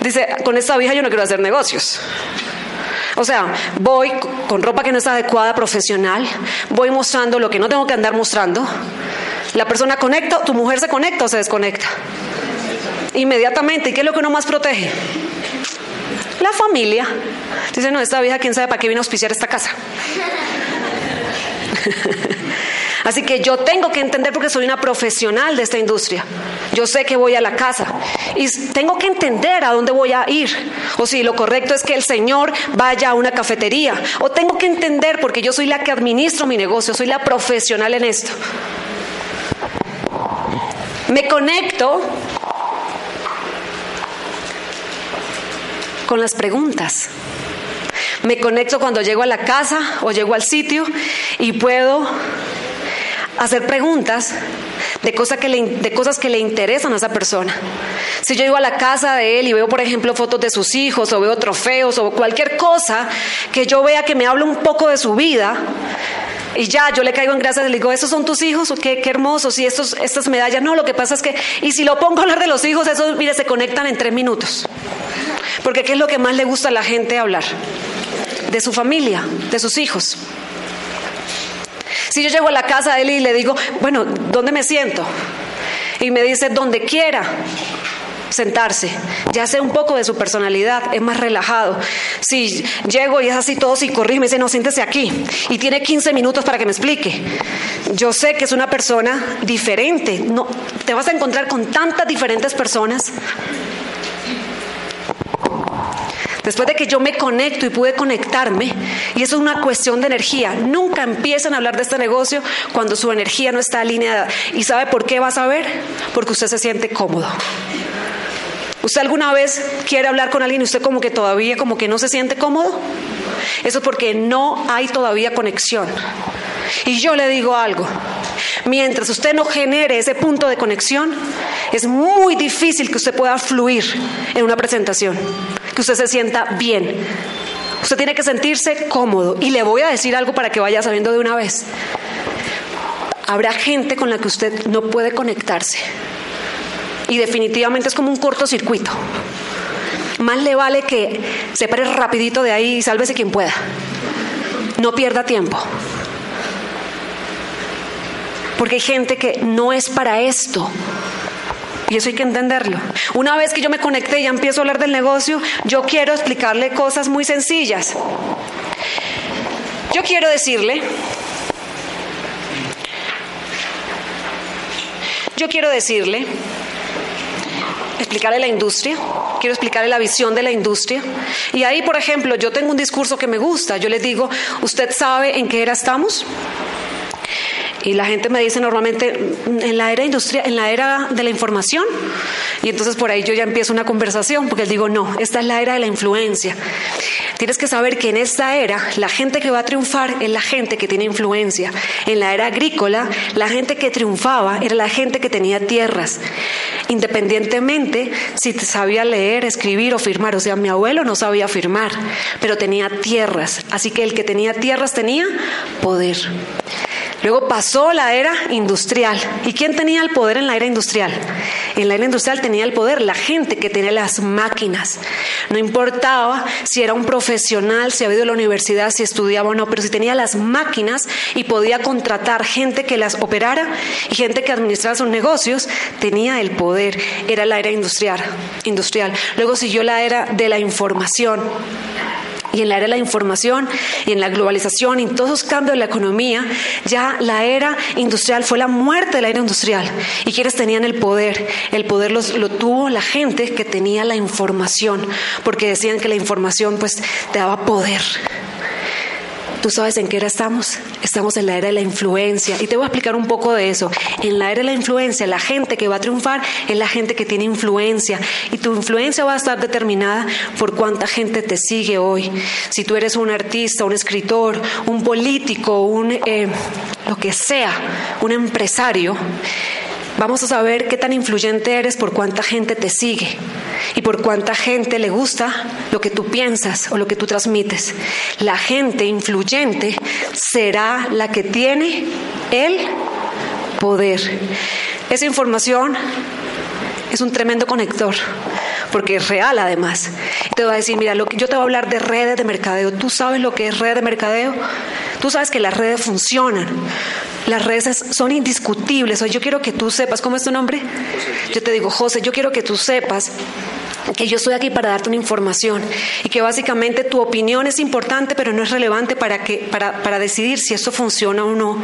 dice, con esta vieja yo no quiero hacer negocios. O sea, voy con ropa que no está adecuada, profesional, voy mostrando lo que no tengo que andar mostrando. La persona conecta, tu mujer se conecta o se desconecta. Inmediatamente. ¿Y qué es lo que uno más protege? La familia. Dice, no, esta vieja, quién sabe para qué vino a auspiciar esta casa. Así que yo tengo que entender porque soy una profesional de esta industria. Yo sé que voy a la casa y tengo que entender a dónde voy a ir. O si lo correcto es que el Señor vaya a una cafetería. O tengo que entender porque yo soy la que administro mi negocio, soy la profesional en esto. Me conecto con las preguntas. Me conecto cuando llego a la casa o llego al sitio y puedo hacer preguntas de, cosas que le, de cosas que le interesan a esa persona. Si yo llego a la casa de él y veo, por ejemplo, fotos de sus hijos o veo trofeos o cualquier cosa que yo vea que me habla un poco de su vida, y ya yo le caigo en gracia y le digo, ¿esos son tus hijos? ¿Qué, qué hermosos? Y estos, estas medallas, no, lo que pasa es que, y si lo pongo a hablar de los hijos, esos, mire, se conectan en tres minutos. Porque ¿qué es lo que más le gusta a la gente hablar? De su familia, de sus hijos. Si yo llego a la casa de él y le digo, bueno, ¿dónde me siento? Y me dice, donde quiera sentarse, ya sé un poco de su personalidad, es más relajado. Si llego y es así todo corrí y me dice, no, siéntese aquí, y tiene 15 minutos para que me explique. Yo sé que es una persona diferente, no, te vas a encontrar con tantas diferentes personas Después de que yo me conecto y pude conectarme, y eso es una cuestión de energía, nunca empiezan a hablar de este negocio cuando su energía no está alineada. ¿Y sabe por qué va a saber? Porque usted se siente cómodo. ¿Usted alguna vez quiere hablar con alguien y usted como que todavía como que no se siente cómodo? Eso es porque no hay todavía conexión. Y yo le digo algo, mientras usted no genere ese punto de conexión, es muy difícil que usted pueda fluir en una presentación, que usted se sienta bien. Usted tiene que sentirse cómodo. Y le voy a decir algo para que vaya sabiendo de una vez. Habrá gente con la que usted no puede conectarse. Y definitivamente es como un cortocircuito. Más le vale que se pare rapidito de ahí y sálvese quien pueda. No pierda tiempo. Porque hay gente que no es para esto. Y eso hay que entenderlo. Una vez que yo me conecté y ya empiezo a hablar del negocio, yo quiero explicarle cosas muy sencillas. Yo quiero decirle, yo quiero decirle, explicarle la industria, quiero explicarle la visión de la industria. Y ahí, por ejemplo, yo tengo un discurso que me gusta. Yo les digo, ¿usted sabe en qué era estamos? Y la gente me dice normalmente en la era industria, en la era de la información. Y entonces por ahí yo ya empiezo una conversación porque les digo, no, esta es la era de la influencia. Tienes que saber que en esta era la gente que va a triunfar es la gente que tiene influencia. En la era agrícola, la gente que triunfaba era la gente que tenía tierras, independientemente si sabía leer, escribir o firmar. O sea, mi abuelo no sabía firmar, pero tenía tierras. Así que el que tenía tierras tenía poder. Luego pasó la era industrial. ¿Y quién tenía el poder en la era industrial? En la era industrial tenía el poder la gente que tenía las máquinas. No importaba si era un profesional, si había ido a la universidad, si estudiaba o no, pero si tenía las máquinas y podía contratar gente que las operara y gente que administrara sus negocios, tenía el poder. Era la era industrial. industrial. Luego siguió la era de la información y en la era de la información y en la globalización y en todos los cambios de la economía, ya la era industrial fue la muerte de la era industrial. ¿Y quienes tenían el poder? El poder lo tuvo la gente que tenía la información, porque decían que la información pues te daba poder. ¿Tú sabes en qué era estamos? Estamos en la era de la influencia. Y te voy a explicar un poco de eso. En la era de la influencia, la gente que va a triunfar es la gente que tiene influencia. Y tu influencia va a estar determinada por cuánta gente te sigue hoy. Si tú eres un artista, un escritor, un político, un eh, lo que sea, un empresario, Vamos a saber qué tan influyente eres por cuánta gente te sigue y por cuánta gente le gusta lo que tú piensas o lo que tú transmites. La gente influyente será la que tiene el poder. Esa información es un tremendo conector porque es real además. Te voy a decir, mira, lo que, yo te voy a hablar de redes de mercadeo. ¿Tú sabes lo que es red de mercadeo? Tú sabes que las redes funcionan. Las redes son indiscutibles. Hoy yo quiero que tú sepas, ¿cómo es tu nombre? Yo te digo, José, yo quiero que tú sepas que yo estoy aquí para darte una información y que básicamente tu opinión es importante pero no es relevante para, que, para, para decidir si esto funciona o no.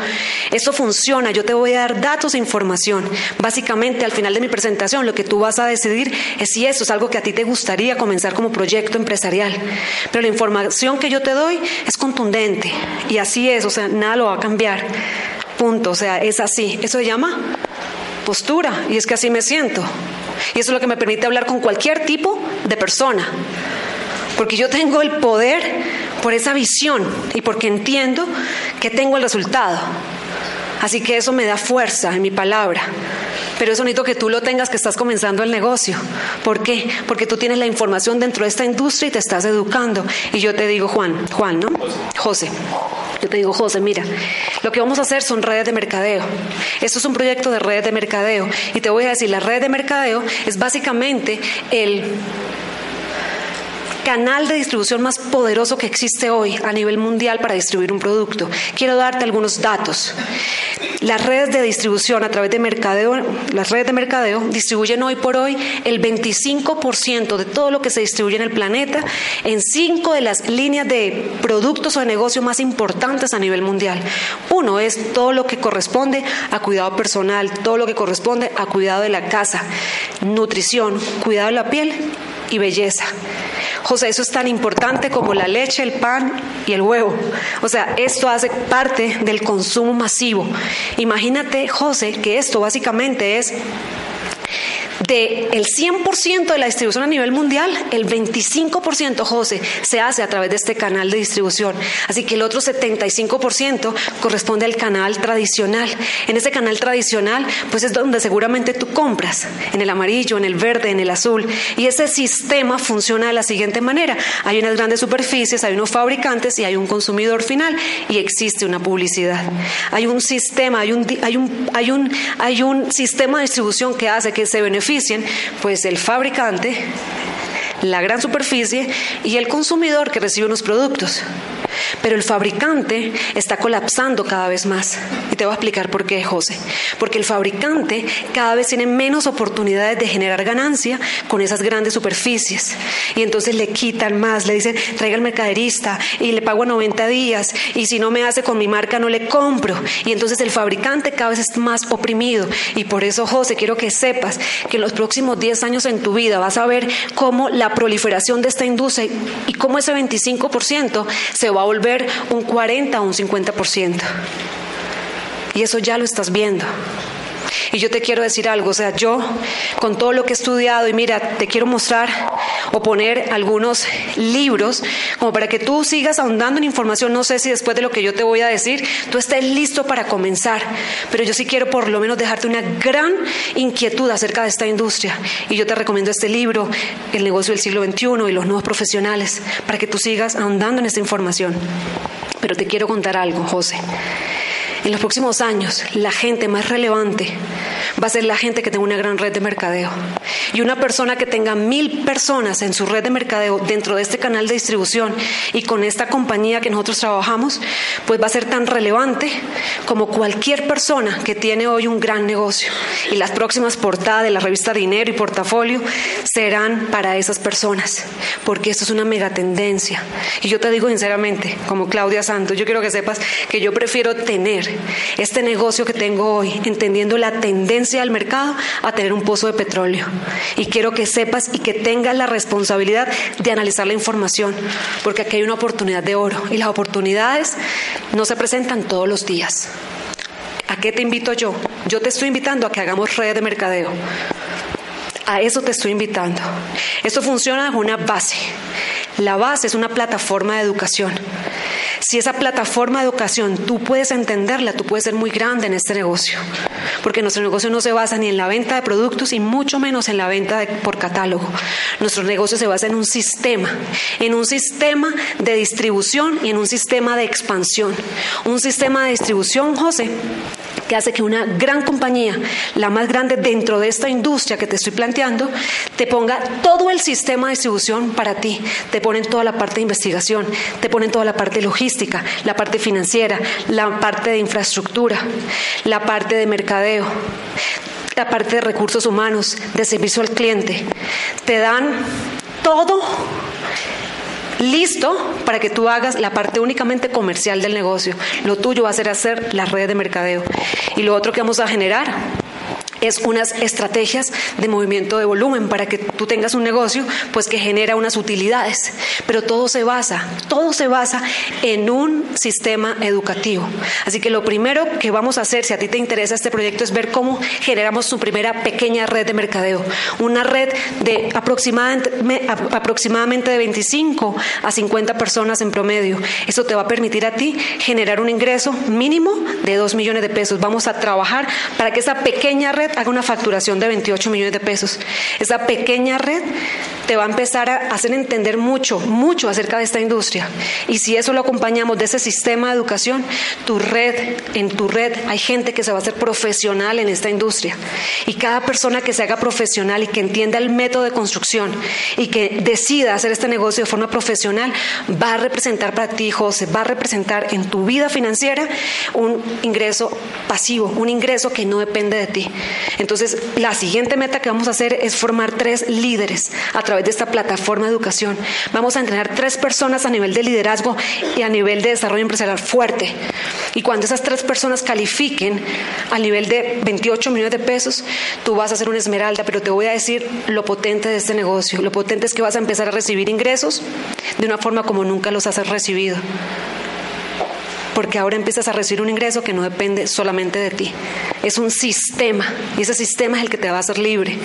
Esto funciona, yo te voy a dar datos e información. Básicamente al final de mi presentación lo que tú vas a decidir es si eso es algo que a ti te gustaría comenzar como proyecto empresarial. Pero la información que yo te doy es contundente y así es, o sea, nada lo va a cambiar. Punto, o sea, es así. Eso se llama postura y es que así me siento. Y eso es lo que me permite hablar con cualquier tipo de persona. Porque yo tengo el poder por esa visión y porque entiendo que tengo el resultado. Así que eso me da fuerza en mi palabra. Pero es bonito que tú lo tengas que estás comenzando el negocio. ¿Por qué? Porque tú tienes la información dentro de esta industria y te estás educando. Y yo te digo, Juan, Juan, ¿no? José. Yo te digo, José, mira, lo que vamos a hacer son redes de mercadeo. Esto es un proyecto de redes de mercadeo. Y te voy a decir, la red de mercadeo es básicamente el canal de distribución más poderoso que existe hoy a nivel mundial para distribuir un producto. Quiero darte algunos datos. Las redes de distribución a través de mercadeo, las redes de mercadeo distribuyen hoy por hoy el 25% de todo lo que se distribuye en el planeta en cinco de las líneas de productos o de negocio más importantes a nivel mundial. Uno es todo lo que corresponde a cuidado personal, todo lo que corresponde a cuidado de la casa, nutrición, cuidado de la piel y belleza. José, eso es tan importante como la leche, el pan y el huevo. O sea, esto hace parte del consumo masivo. Imagínate, José, que esto básicamente es de el 100% de la distribución a nivel mundial, el 25%, José, se hace a través de este canal de distribución. Así que el otro 75% corresponde al canal tradicional. En ese canal tradicional, pues es donde seguramente tú compras, en el amarillo, en el verde, en el azul. Y ese sistema funciona de la siguiente manera. Hay unas grandes superficies, hay unos fabricantes y hay un consumidor final y existe una publicidad. Hay un sistema, hay un, hay un, hay un, hay un sistema de distribución que hace que se beneficie pues el fabricante, la gran superficie y el consumidor que recibe unos productos. Pero el fabricante está colapsando cada vez más. Y te voy a explicar por qué, José. Porque el fabricante cada vez tiene menos oportunidades de generar ganancia con esas grandes superficies. Y entonces le quitan más, le dicen, traiga el mercaderista y le pago a 90 días. Y si no me hace con mi marca, no le compro. Y entonces el fabricante cada vez es más oprimido. Y por eso, José, quiero que sepas que en los próximos 10 años en tu vida vas a ver cómo la proliferación de esta industria y cómo ese 25% se va a volver un 40 o un 50%. Y eso ya lo estás viendo. Y yo te quiero decir algo, o sea, yo con todo lo que he estudiado, y mira, te quiero mostrar o poner algunos libros como para que tú sigas ahondando en información. No sé si después de lo que yo te voy a decir, tú estés listo para comenzar, pero yo sí quiero por lo menos dejarte una gran inquietud acerca de esta industria. Y yo te recomiendo este libro, El negocio del siglo XXI y los nuevos profesionales, para que tú sigas ahondando en esta información. Pero te quiero contar algo, José. En los próximos años, la gente más relevante va a ser la gente que tenga una gran red de mercadeo. Y una persona que tenga mil personas en su red de mercadeo dentro de este canal de distribución y con esta compañía que nosotros trabajamos, pues va a ser tan relevante como cualquier persona que tiene hoy un gran negocio. Y las próximas portadas de la revista Dinero y Portafolio serán para esas personas, porque esto es una mega tendencia. Y yo te digo sinceramente, como Claudia Santos, yo quiero que sepas que yo prefiero tener este negocio que tengo hoy, entendiendo la tendencia del mercado, a tener un pozo de petróleo. Y quiero que sepas y que tengas la responsabilidad de analizar la información, porque aquí hay una oportunidad de oro y las oportunidades no se presentan todos los días. ¿A qué te invito yo? Yo te estoy invitando a que hagamos redes de mercadeo. A eso te estoy invitando. Esto funciona con una base. La base es una plataforma de educación. Si esa plataforma de educación tú puedes entenderla, tú puedes ser muy grande en este negocio. Porque nuestro negocio no se basa ni en la venta de productos y mucho menos en la venta por catálogo. Nuestro negocio se basa en un sistema, en un sistema de distribución y en un sistema de expansión. Un sistema de distribución, José, que hace que una gran compañía, la más grande dentro de esta industria que te estoy planteando, te ponga todo el sistema de distribución para ti. Te ponen toda la parte de investigación, te ponen toda la parte logística, la parte financiera, la parte de infraestructura, la parte de mercadeo, la parte de recursos humanos, de servicio al cliente. Te dan todo listo para que tú hagas la parte únicamente comercial del negocio. Lo tuyo va a ser hacer la red de mercadeo. Y lo otro que vamos a generar es unas estrategias de movimiento de volumen para que tú tengas un negocio pues que genera unas utilidades, pero todo se basa, todo se basa en un sistema educativo. Así que lo primero que vamos a hacer si a ti te interesa este proyecto es ver cómo generamos su primera pequeña red de mercadeo, una red de aproximadamente, de 25 a 50 personas en promedio. Eso te va a permitir a ti generar un ingreso mínimo de 2 millones de pesos. Vamos a trabajar para que esa pequeña red haga una facturación de 28 millones de pesos. Esa pequeña red te va a empezar a hacer entender mucho, mucho acerca de esta industria. Y si eso lo acompañamos de ese sistema de educación, tu red, en tu red hay gente que se va a hacer profesional en esta industria. Y cada persona que se haga profesional y que entienda el método de construcción y que decida hacer este negocio de forma profesional, va a representar para ti, José, va a representar en tu vida financiera un ingreso pasivo, un ingreso que no depende de ti. Entonces, la siguiente meta que vamos a hacer es formar tres líderes a través de esta plataforma de educación. Vamos a entrenar tres personas a nivel de liderazgo y a nivel de desarrollo empresarial fuerte. Y cuando esas tres personas califiquen a nivel de 28 millones de pesos, tú vas a ser una esmeralda, pero te voy a decir lo potente de este negocio. Lo potente es que vas a empezar a recibir ingresos de una forma como nunca los has recibido porque ahora empiezas a recibir un ingreso que no depende solamente de ti. Es un sistema y ese sistema es el que te va a hacer libre.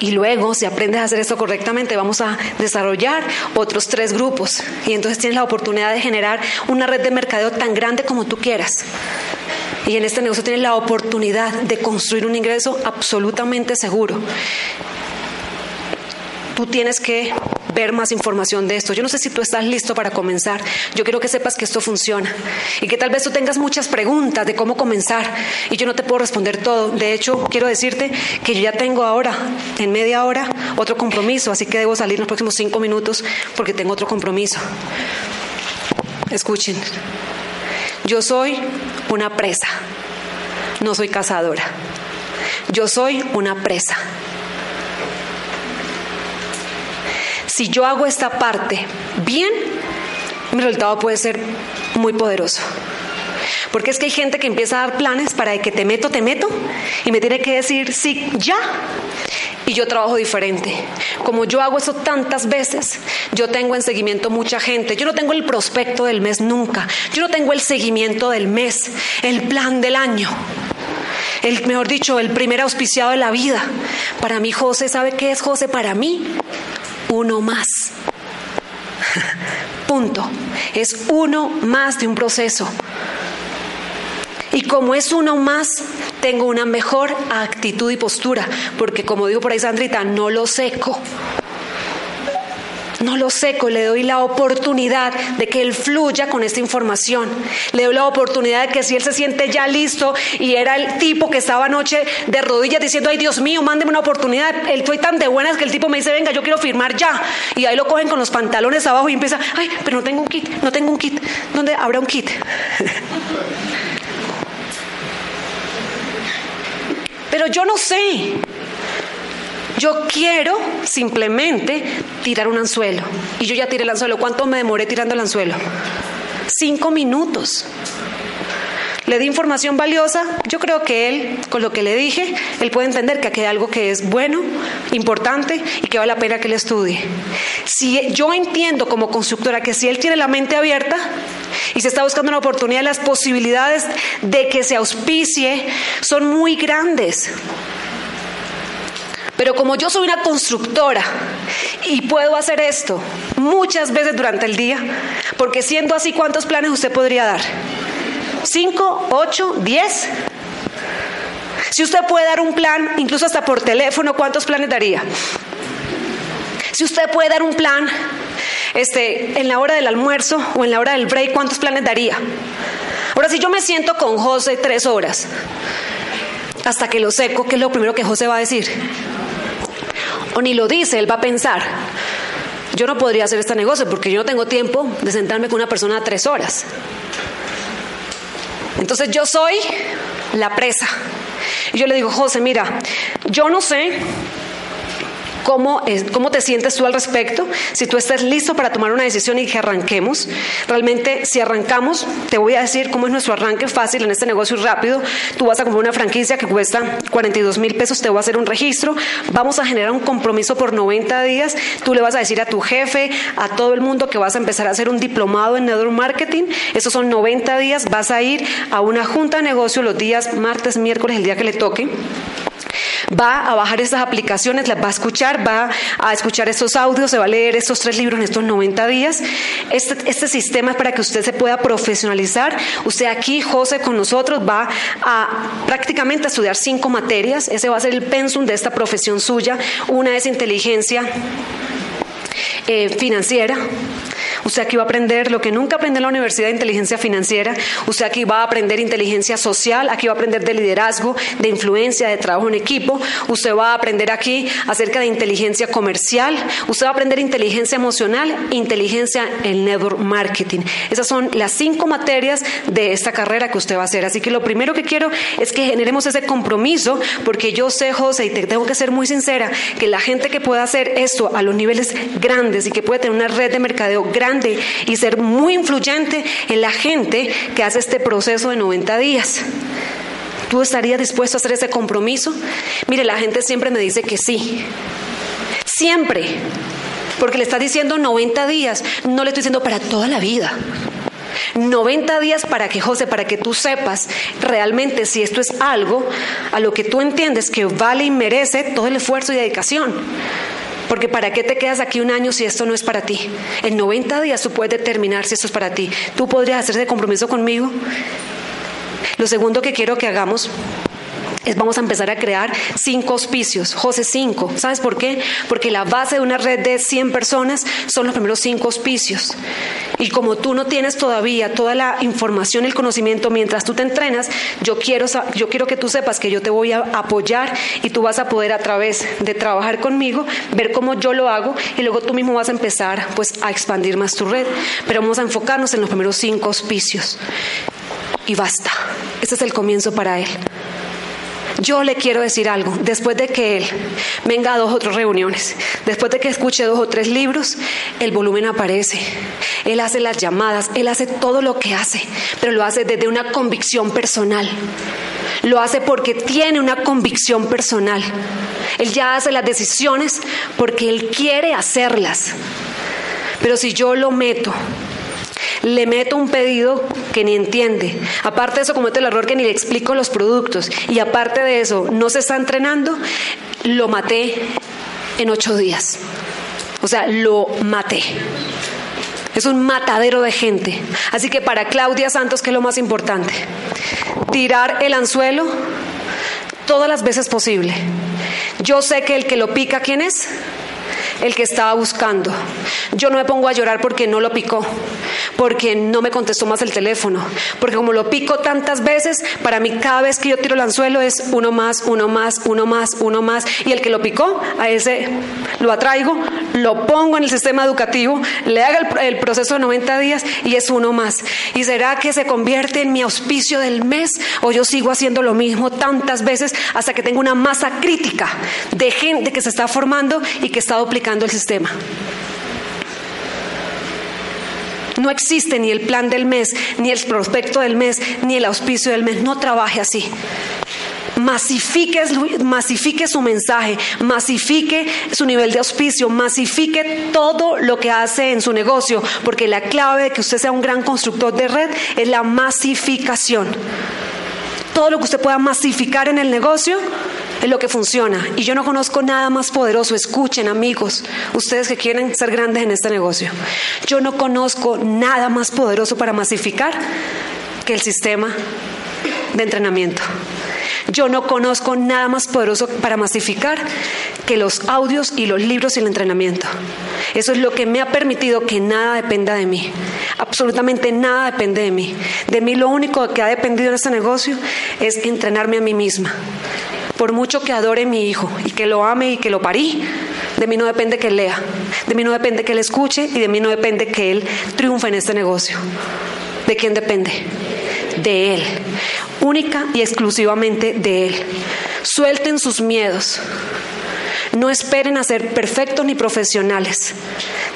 Y luego, si aprendes a hacer esto correctamente, vamos a desarrollar otros tres grupos. Y entonces tienes la oportunidad de generar una red de mercadeo tan grande como tú quieras. Y en este negocio tienes la oportunidad de construir un ingreso absolutamente seguro. Tú tienes que ver más información de esto. Yo no sé si tú estás listo para comenzar. Yo quiero que sepas que esto funciona y que tal vez tú tengas muchas preguntas de cómo comenzar y yo no te puedo responder todo. De hecho, quiero decirte que yo ya tengo ahora, en media hora, otro compromiso, así que debo salir en los próximos cinco minutos porque tengo otro compromiso. Escuchen, yo soy una presa, no soy cazadora. Yo soy una presa. Si yo hago esta parte bien, mi resultado puede ser muy poderoso. Porque es que hay gente que empieza a dar planes para que te meto, te meto, y me tiene que decir sí, ya. Y yo trabajo diferente. Como yo hago eso tantas veces, yo tengo en seguimiento mucha gente. Yo no tengo el prospecto del mes nunca. Yo no tengo el seguimiento del mes, el plan del año. El, mejor dicho, el primer auspiciado de la vida. Para mí, José, ¿sabe qué es José? Para mí, uno más. Punto. Es uno más de un proceso. Y como es uno más, tengo una mejor actitud y postura, porque como dijo por ahí Sandrita, no lo seco, no lo seco, le doy la oportunidad de que él fluya con esta información. Le doy la oportunidad de que si él se siente ya listo y era el tipo que estaba anoche de rodillas diciendo, ay Dios mío, mándeme una oportunidad. Él fue tan de buenas que el tipo me dice, venga, yo quiero firmar ya. Y ahí lo cogen con los pantalones abajo y empieza, ay, pero no tengo un kit, no tengo un kit. ¿Dónde habrá un kit? pero yo no sé. Yo quiero simplemente tirar un anzuelo. Y yo ya tiré el anzuelo. ¿Cuánto me demoré tirando el anzuelo? Cinco minutos. Le di información valiosa. Yo creo que él, con lo que le dije, él puede entender que aquí hay algo que es bueno, importante y que vale la pena que él estudie. Si yo entiendo como constructora que si él tiene la mente abierta y se está buscando una oportunidad, las posibilidades de que se auspicie son muy grandes. Pero como yo soy una constructora y puedo hacer esto muchas veces durante el día, porque siendo así, ¿cuántos planes usted podría dar? ¿Cinco? ¿Ocho? ¿Diez? Si usted puede dar un plan, incluso hasta por teléfono, ¿cuántos planes daría? Si usted puede dar un plan este, en la hora del almuerzo o en la hora del break, ¿cuántos planes daría? Ahora, si yo me siento con José tres horas, hasta que lo seco, ¿qué es lo primero que José va a decir? O ni lo dice, él va a pensar, yo no podría hacer este negocio porque yo no tengo tiempo de sentarme con una persona tres horas. Entonces yo soy la presa. Y yo le digo, José, mira, yo no sé ¿Cómo, ¿Cómo te sientes tú al respecto? Si tú estás listo para tomar una decisión y que arranquemos. Realmente, si arrancamos, te voy a decir cómo es nuestro arranque fácil en este negocio rápido. Tú vas a comprar una franquicia que cuesta 42 mil pesos, te voy a hacer un registro. Vamos a generar un compromiso por 90 días. Tú le vas a decir a tu jefe, a todo el mundo que vas a empezar a hacer un diplomado en network marketing. Esos son 90 días. Vas a ir a una junta de negocio los días martes, miércoles, el día que le toque va a bajar estas aplicaciones, las va a escuchar, va a escuchar estos audios, se va a leer estos tres libros en estos 90 días. Este, este sistema es para que usted se pueda profesionalizar. Usted aquí, José, con nosotros va a prácticamente a estudiar cinco materias. Ese va a ser el pensum de esta profesión suya. Una es inteligencia eh, financiera. Usted aquí va a aprender lo que nunca aprende en la Universidad de Inteligencia Financiera. Usted aquí va a aprender inteligencia social, aquí va a aprender de liderazgo, de influencia, de trabajo en equipo. Usted va a aprender aquí acerca de inteligencia comercial. Usted va a aprender inteligencia emocional, inteligencia en network marketing. Esas son las cinco materias de esta carrera que usted va a hacer. Así que lo primero que quiero es que generemos ese compromiso, porque yo sé, José, y te tengo que ser muy sincera, que la gente que pueda hacer esto a los niveles grandes y que puede tener una red de mercadeo grande y ser muy influyente en la gente que hace este proceso de 90 días. ¿Tú estarías dispuesto a hacer ese compromiso? Mire, la gente siempre me dice que sí. Siempre. Porque le está diciendo 90 días. No le estoy diciendo para toda la vida. 90 días para que, José, para que tú sepas realmente si esto es algo a lo que tú entiendes que vale y merece todo el esfuerzo y dedicación. Porque ¿para qué te quedas aquí un año si esto no es para ti? En 90 días tú puedes determinar si esto es para ti. ¿Tú podrías hacer ese compromiso conmigo? Lo segundo que quiero que hagamos vamos a empezar a crear cinco auspicios. José, cinco. ¿Sabes por qué? Porque la base de una red de 100 personas son los primeros cinco auspicios. Y como tú no tienes todavía toda la información, el conocimiento mientras tú te entrenas, yo quiero, yo quiero que tú sepas que yo te voy a apoyar y tú vas a poder a través de trabajar conmigo, ver cómo yo lo hago y luego tú mismo vas a empezar pues a expandir más tu red. Pero vamos a enfocarnos en los primeros cinco auspicios. Y basta. Ese es el comienzo para él. Yo le quiero decir algo, después de que él venga a dos o tres reuniones, después de que escuche dos o tres libros, el volumen aparece. Él hace las llamadas, él hace todo lo que hace, pero lo hace desde una convicción personal. Lo hace porque tiene una convicción personal. Él ya hace las decisiones porque él quiere hacerlas. Pero si yo lo meto le meto un pedido que ni entiende. Aparte de eso, comete el error que ni le explico los productos. Y aparte de eso, no se está entrenando, lo maté en ocho días. O sea, lo maté. Es un matadero de gente. Así que para Claudia Santos, ¿qué es lo más importante? Tirar el anzuelo todas las veces posible. Yo sé que el que lo pica, ¿quién es? El que estaba buscando. Yo no me pongo a llorar porque no lo picó, porque no me contestó más el teléfono, porque como lo pico tantas veces, para mí cada vez que yo tiro el anzuelo es uno más, uno más, uno más, uno más, y el que lo picó, a ese lo atraigo, lo pongo en el sistema educativo, le haga el, proceso de 90 días y es uno más. ¿Y será que se convierte en mi auspicio del mes o yo sigo haciendo lo mismo tantas veces hasta que tengo una masa crítica de gente que se está formando y que está duplicando el sistema. No existe ni el plan del mes, ni el prospecto del mes, ni el auspicio del mes. No trabaje así. Masifique, masifique su mensaje, masifique su nivel de auspicio, masifique todo lo que hace en su negocio, porque la clave de que usted sea un gran constructor de red es la masificación. Todo lo que usted pueda masificar en el negocio es lo que funciona. Y yo no conozco nada más poderoso. Escuchen, amigos, ustedes que quieren ser grandes en este negocio. Yo no conozco nada más poderoso para masificar que el sistema de entrenamiento. Yo no conozco nada más poderoso para masificar que los audios y los libros y el entrenamiento. Eso es lo que me ha permitido que nada dependa de mí. Absolutamente nada depende de mí. De mí lo único que ha dependido en este negocio es entrenarme a mí misma. Por mucho que adore a mi hijo y que lo ame y que lo parí, de mí no depende que él lea, de mí no depende que él escuche y de mí no depende que él triunfe en este negocio. ¿De quién depende? De él, única y exclusivamente de él. Suelten sus miedos. No esperen a ser perfectos ni profesionales.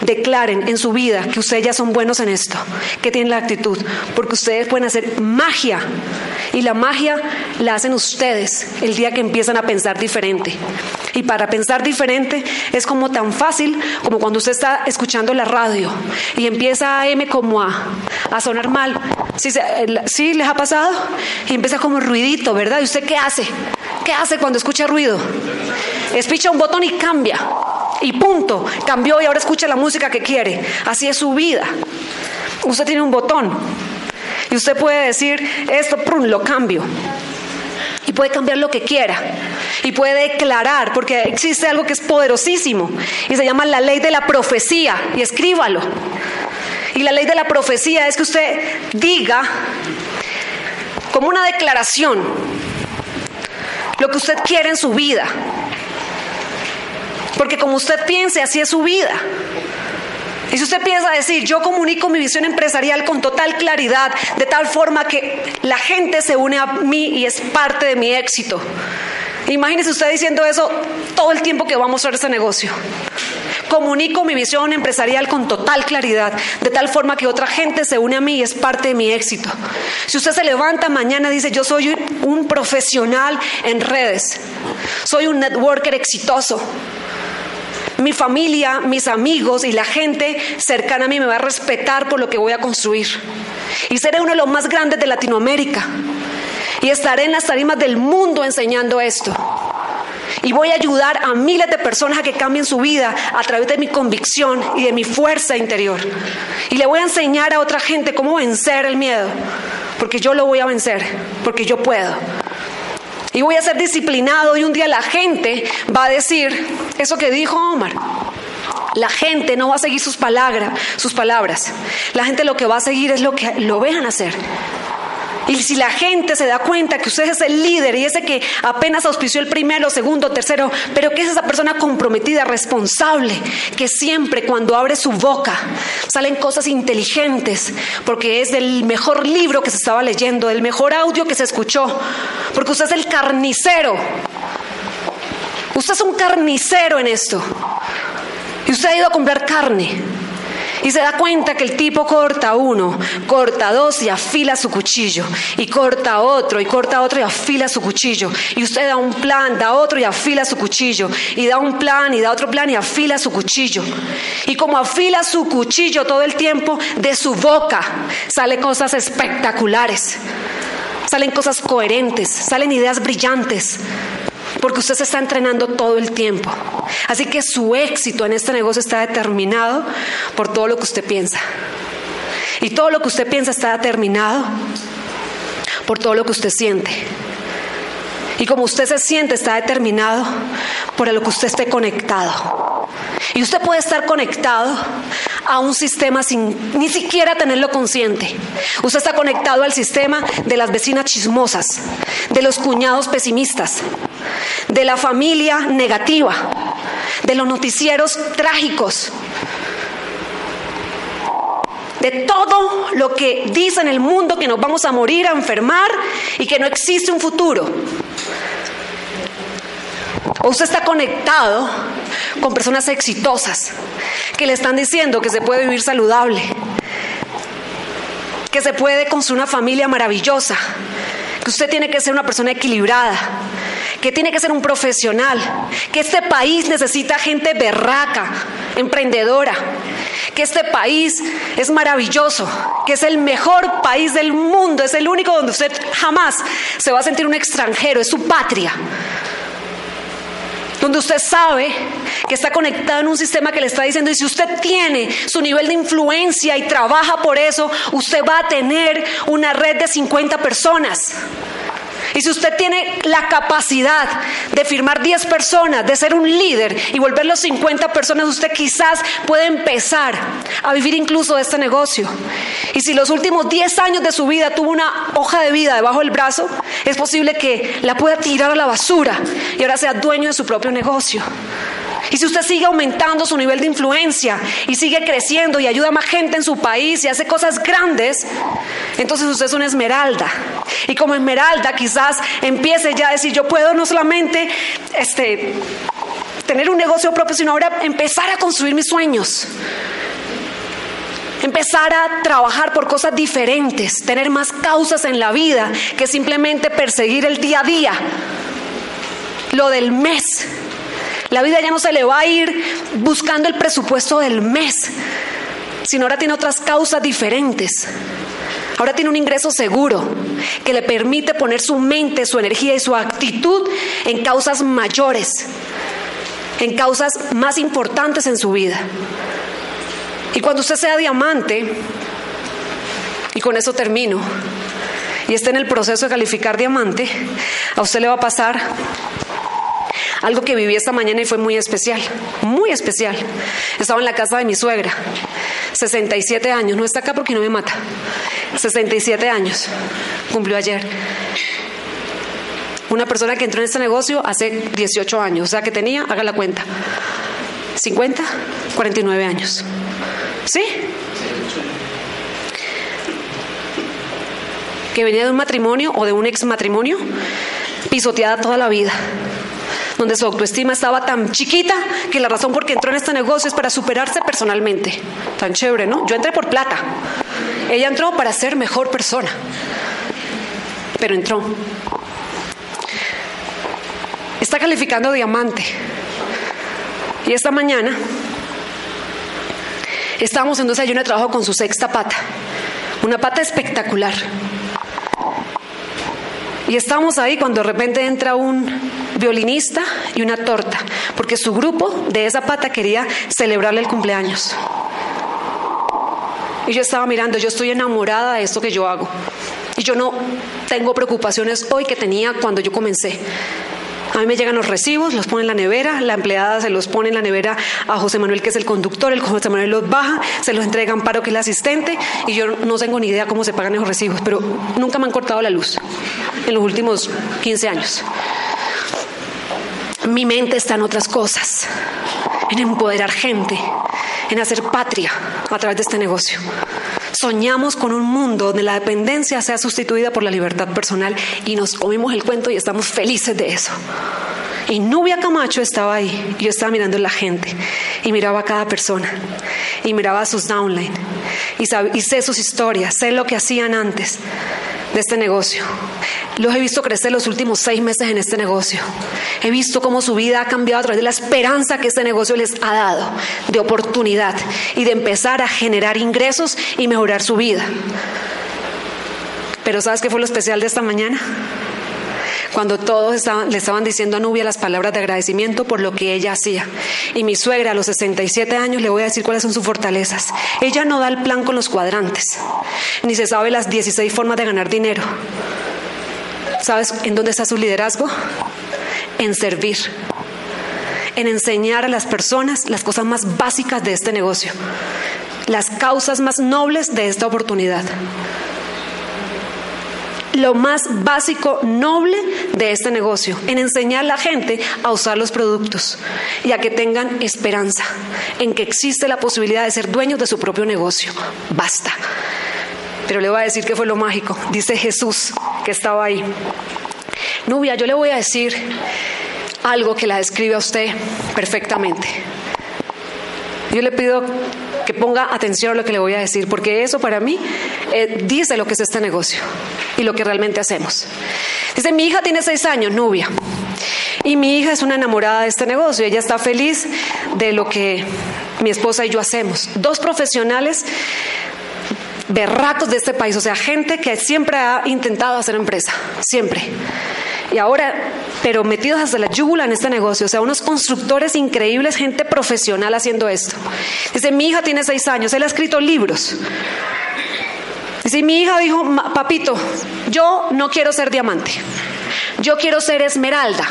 Declaren en su vida que ustedes ya son buenos en esto, que tienen la actitud, porque ustedes pueden hacer magia. Y la magia la hacen ustedes el día que empiezan a pensar diferente. Y para pensar diferente es como tan fácil como cuando usted está escuchando la radio y empieza a M como a, a sonar mal. ¿Sí, ¿Sí les ha pasado? Y empieza como ruidito, ¿verdad? ¿Y usted qué hace? ¿Qué hace cuando escucha ruido? Espicha un botón y cambia. Y punto, cambió y ahora escucha la música que quiere. Así es su vida. Usted tiene un botón y usted puede decir, esto, prum, lo cambio. Y puede cambiar lo que quiera. Y puede declarar, porque existe algo que es poderosísimo. Y se llama la ley de la profecía. Y escríbalo. Y la ley de la profecía es que usted diga, como una declaración, lo que usted quiere en su vida. Porque como usted piense, así es su vida. Y si usted piensa decir, yo comunico mi visión empresarial con total claridad, de tal forma que la gente se une a mí y es parte de mi éxito. Imagínese usted diciendo eso todo el tiempo que vamos a hacer ese negocio. Comunico mi visión empresarial con total claridad, de tal forma que otra gente se une a mí y es parte de mi éxito. Si usted se levanta mañana y dice, yo soy un profesional en redes, soy un networker exitoso, mi familia, mis amigos y la gente cercana a mí me va a respetar por lo que voy a construir. Y seré uno de los más grandes de Latinoamérica. Y estaré en las tarimas del mundo enseñando esto. Y voy a ayudar a miles de personas a que cambien su vida a través de mi convicción y de mi fuerza interior. Y le voy a enseñar a otra gente cómo vencer el miedo. Porque yo lo voy a vencer. Porque yo puedo. Y voy a ser disciplinado y un día la gente va a decir eso que dijo Omar. La gente no va a seguir sus palabras, sus palabras. La gente lo que va a seguir es lo que lo vean hacer. Y si la gente se da cuenta que usted es el líder y ese que apenas auspició el primero, segundo, tercero, pero que es esa persona comprometida, responsable, que siempre cuando abre su boca salen cosas inteligentes, porque es del mejor libro que se estaba leyendo, del mejor audio que se escuchó, porque usted es el carnicero. Usted es un carnicero en esto. Y usted ha ido a comprar carne. Y se da cuenta que el tipo corta uno, corta dos y afila su cuchillo. Y corta otro, y corta otro y afila su cuchillo. Y usted da un plan, da otro y afila su cuchillo. Y da un plan y da otro plan y afila su cuchillo. Y como afila su cuchillo todo el tiempo, de su boca salen cosas espectaculares. Salen cosas coherentes, salen ideas brillantes porque usted se está entrenando todo el tiempo. Así que su éxito en este negocio está determinado por todo lo que usted piensa. Y todo lo que usted piensa está determinado por todo lo que usted siente. Y como usted se siente está determinado por lo que usted esté conectado. Y usted puede estar conectado a un sistema sin ni siquiera tenerlo consciente. Usted está conectado al sistema de las vecinas chismosas, de los cuñados pesimistas, de la familia negativa, de los noticieros trágicos, de todo lo que dice en el mundo que nos vamos a morir, a enfermar y que no existe un futuro. O usted está conectado con personas exitosas que le están diciendo que se puede vivir saludable, que se puede construir una familia maravillosa, que usted tiene que ser una persona equilibrada, que tiene que ser un profesional, que este país necesita gente berraca, emprendedora, que este país es maravilloso, que es el mejor país del mundo, es el único donde usted jamás se va a sentir un extranjero, es su patria donde usted sabe que está conectado en un sistema que le está diciendo, y si usted tiene su nivel de influencia y trabaja por eso, usted va a tener una red de 50 personas. Y si usted tiene la capacidad de firmar 10 personas, de ser un líder y volverlos 50 personas, usted quizás puede empezar a vivir incluso de este negocio. Y si los últimos 10 años de su vida tuvo una hoja de vida debajo del brazo, es posible que la pueda tirar a la basura y ahora sea dueño de su propio negocio. Y si usted sigue aumentando su nivel de influencia y sigue creciendo y ayuda a más gente en su país y hace cosas grandes, entonces usted es una esmeralda. Y como esmeralda quizás empiece ya a decir, yo puedo no solamente este, tener un negocio propio, sino ahora empezar a construir mis sueños. Empezar a trabajar por cosas diferentes, tener más causas en la vida que simplemente perseguir el día a día, lo del mes. La vida ya no se le va a ir buscando el presupuesto del mes, sino ahora tiene otras causas diferentes. Ahora tiene un ingreso seguro que le permite poner su mente, su energía y su actitud en causas mayores, en causas más importantes en su vida. Y cuando usted sea diamante, y con eso termino, y esté en el proceso de calificar diamante, a usted le va a pasar algo que viví esta mañana y fue muy especial, muy especial. Estaba en la casa de mi suegra, 67 años, no está acá porque no me mata. 67 años, cumplió ayer. Una persona que entró en este negocio hace 18 años, o sea que tenía, haga la cuenta, 50, 49 años. ¿Sí? Que venía de un matrimonio o de un ex matrimonio pisoteada toda la vida donde su autoestima estaba tan chiquita que la razón por qué entró en este negocio es para superarse personalmente. Tan chévere, ¿no? Yo entré por plata. Ella entró para ser mejor persona. Pero entró. Está calificando diamante. Y esta mañana estábamos en un desayuno de trabajo con su sexta pata. una pata espectacular. Y estamos ahí cuando de repente entra un violinista y una torta, porque su grupo de esa pata quería celebrarle el cumpleaños. Y yo estaba mirando, yo estoy enamorada de esto que yo hago. Y yo no tengo preocupaciones hoy que tenía cuando yo comencé. A mí me llegan los recibos, los pone en la nevera, la empleada se los pone en la nevera a José Manuel, que es el conductor, el José Manuel los baja, se los entrega a Amparo, que es el asistente, y yo no tengo ni idea cómo se pagan esos recibos, pero nunca me han cortado la luz en los últimos 15 años. Mi mente está en otras cosas, en empoderar gente, en hacer patria a través de este negocio. Soñamos con un mundo donde la dependencia sea sustituida por la libertad personal y nos comimos el cuento y estamos felices de eso. Y Nubia Camacho estaba ahí, yo estaba mirando a la gente y miraba a cada persona y miraba a sus downline y, y sé sus historias, sé lo que hacían antes de este negocio. Los he visto crecer los últimos seis meses en este negocio. He visto cómo su vida ha cambiado a través de la esperanza que este negocio les ha dado, de oportunidad y de empezar a generar ingresos y mejorar su vida. Pero ¿sabes qué fue lo especial de esta mañana? Cuando todos estaban, le estaban diciendo a Nubia las palabras de agradecimiento por lo que ella hacía. Y mi suegra a los 67 años le voy a decir cuáles son sus fortalezas. Ella no da el plan con los cuadrantes, ni se sabe las 16 formas de ganar dinero. ¿Sabes en dónde está su liderazgo? En servir, en enseñar a las personas las cosas más básicas de este negocio, las causas más nobles de esta oportunidad lo más básico, noble de este negocio, en enseñar a la gente a usar los productos y a que tengan esperanza, en que existe la posibilidad de ser dueños de su propio negocio. Basta. Pero le voy a decir que fue lo mágico, dice Jesús que estaba ahí. Nubia, yo le voy a decir algo que la describe a usted perfectamente. Yo le pido que ponga atención a lo que le voy a decir, porque eso para mí eh, dice lo que es este negocio y lo que realmente hacemos. Dice, mi hija tiene seis años, Nubia, y mi hija es una enamorada de este negocio, ella está feliz de lo que mi esposa y yo hacemos. Dos profesionales berracos de este país, o sea, gente que siempre ha intentado hacer empresa, siempre. Y ahora, pero metidos hasta la yugula en este negocio, o sea, unos constructores increíbles, gente profesional haciendo esto. Dice, mi hija tiene seis años, él ha escrito libros. Dice, mi hija dijo, papito, yo no quiero ser diamante, yo quiero ser esmeralda.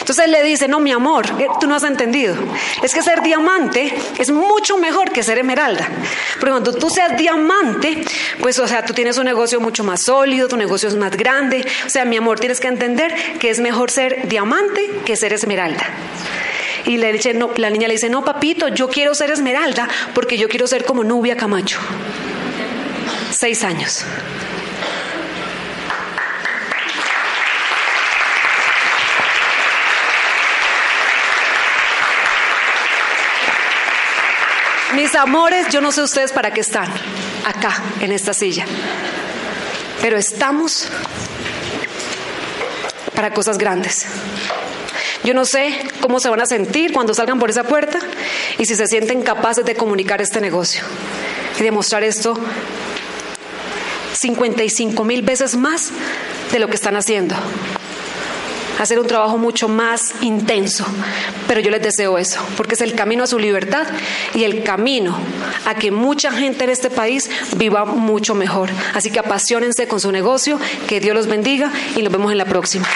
Entonces le dice, no, mi amor, eh, tú no has entendido. Es que ser diamante es mucho mejor que ser esmeralda. Porque cuando tú seas diamante, pues, o sea, tú tienes un negocio mucho más sólido, tu negocio es más grande. O sea, mi amor, tienes que entender que es mejor ser diamante que ser esmeralda. Y la, la niña le dice, no, papito, yo quiero ser esmeralda porque yo quiero ser como Nubia Camacho. Seis años. Mis amores, yo no sé ustedes para qué están acá, en esta silla, pero estamos para cosas grandes. Yo no sé cómo se van a sentir cuando salgan por esa puerta y si se sienten capaces de comunicar este negocio y demostrar esto 55 mil veces más de lo que están haciendo hacer un trabajo mucho más intenso. Pero yo les deseo eso, porque es el camino a su libertad y el camino a que mucha gente en este país viva mucho mejor. Así que apasionense con su negocio, que Dios los bendiga y nos vemos en la próxima.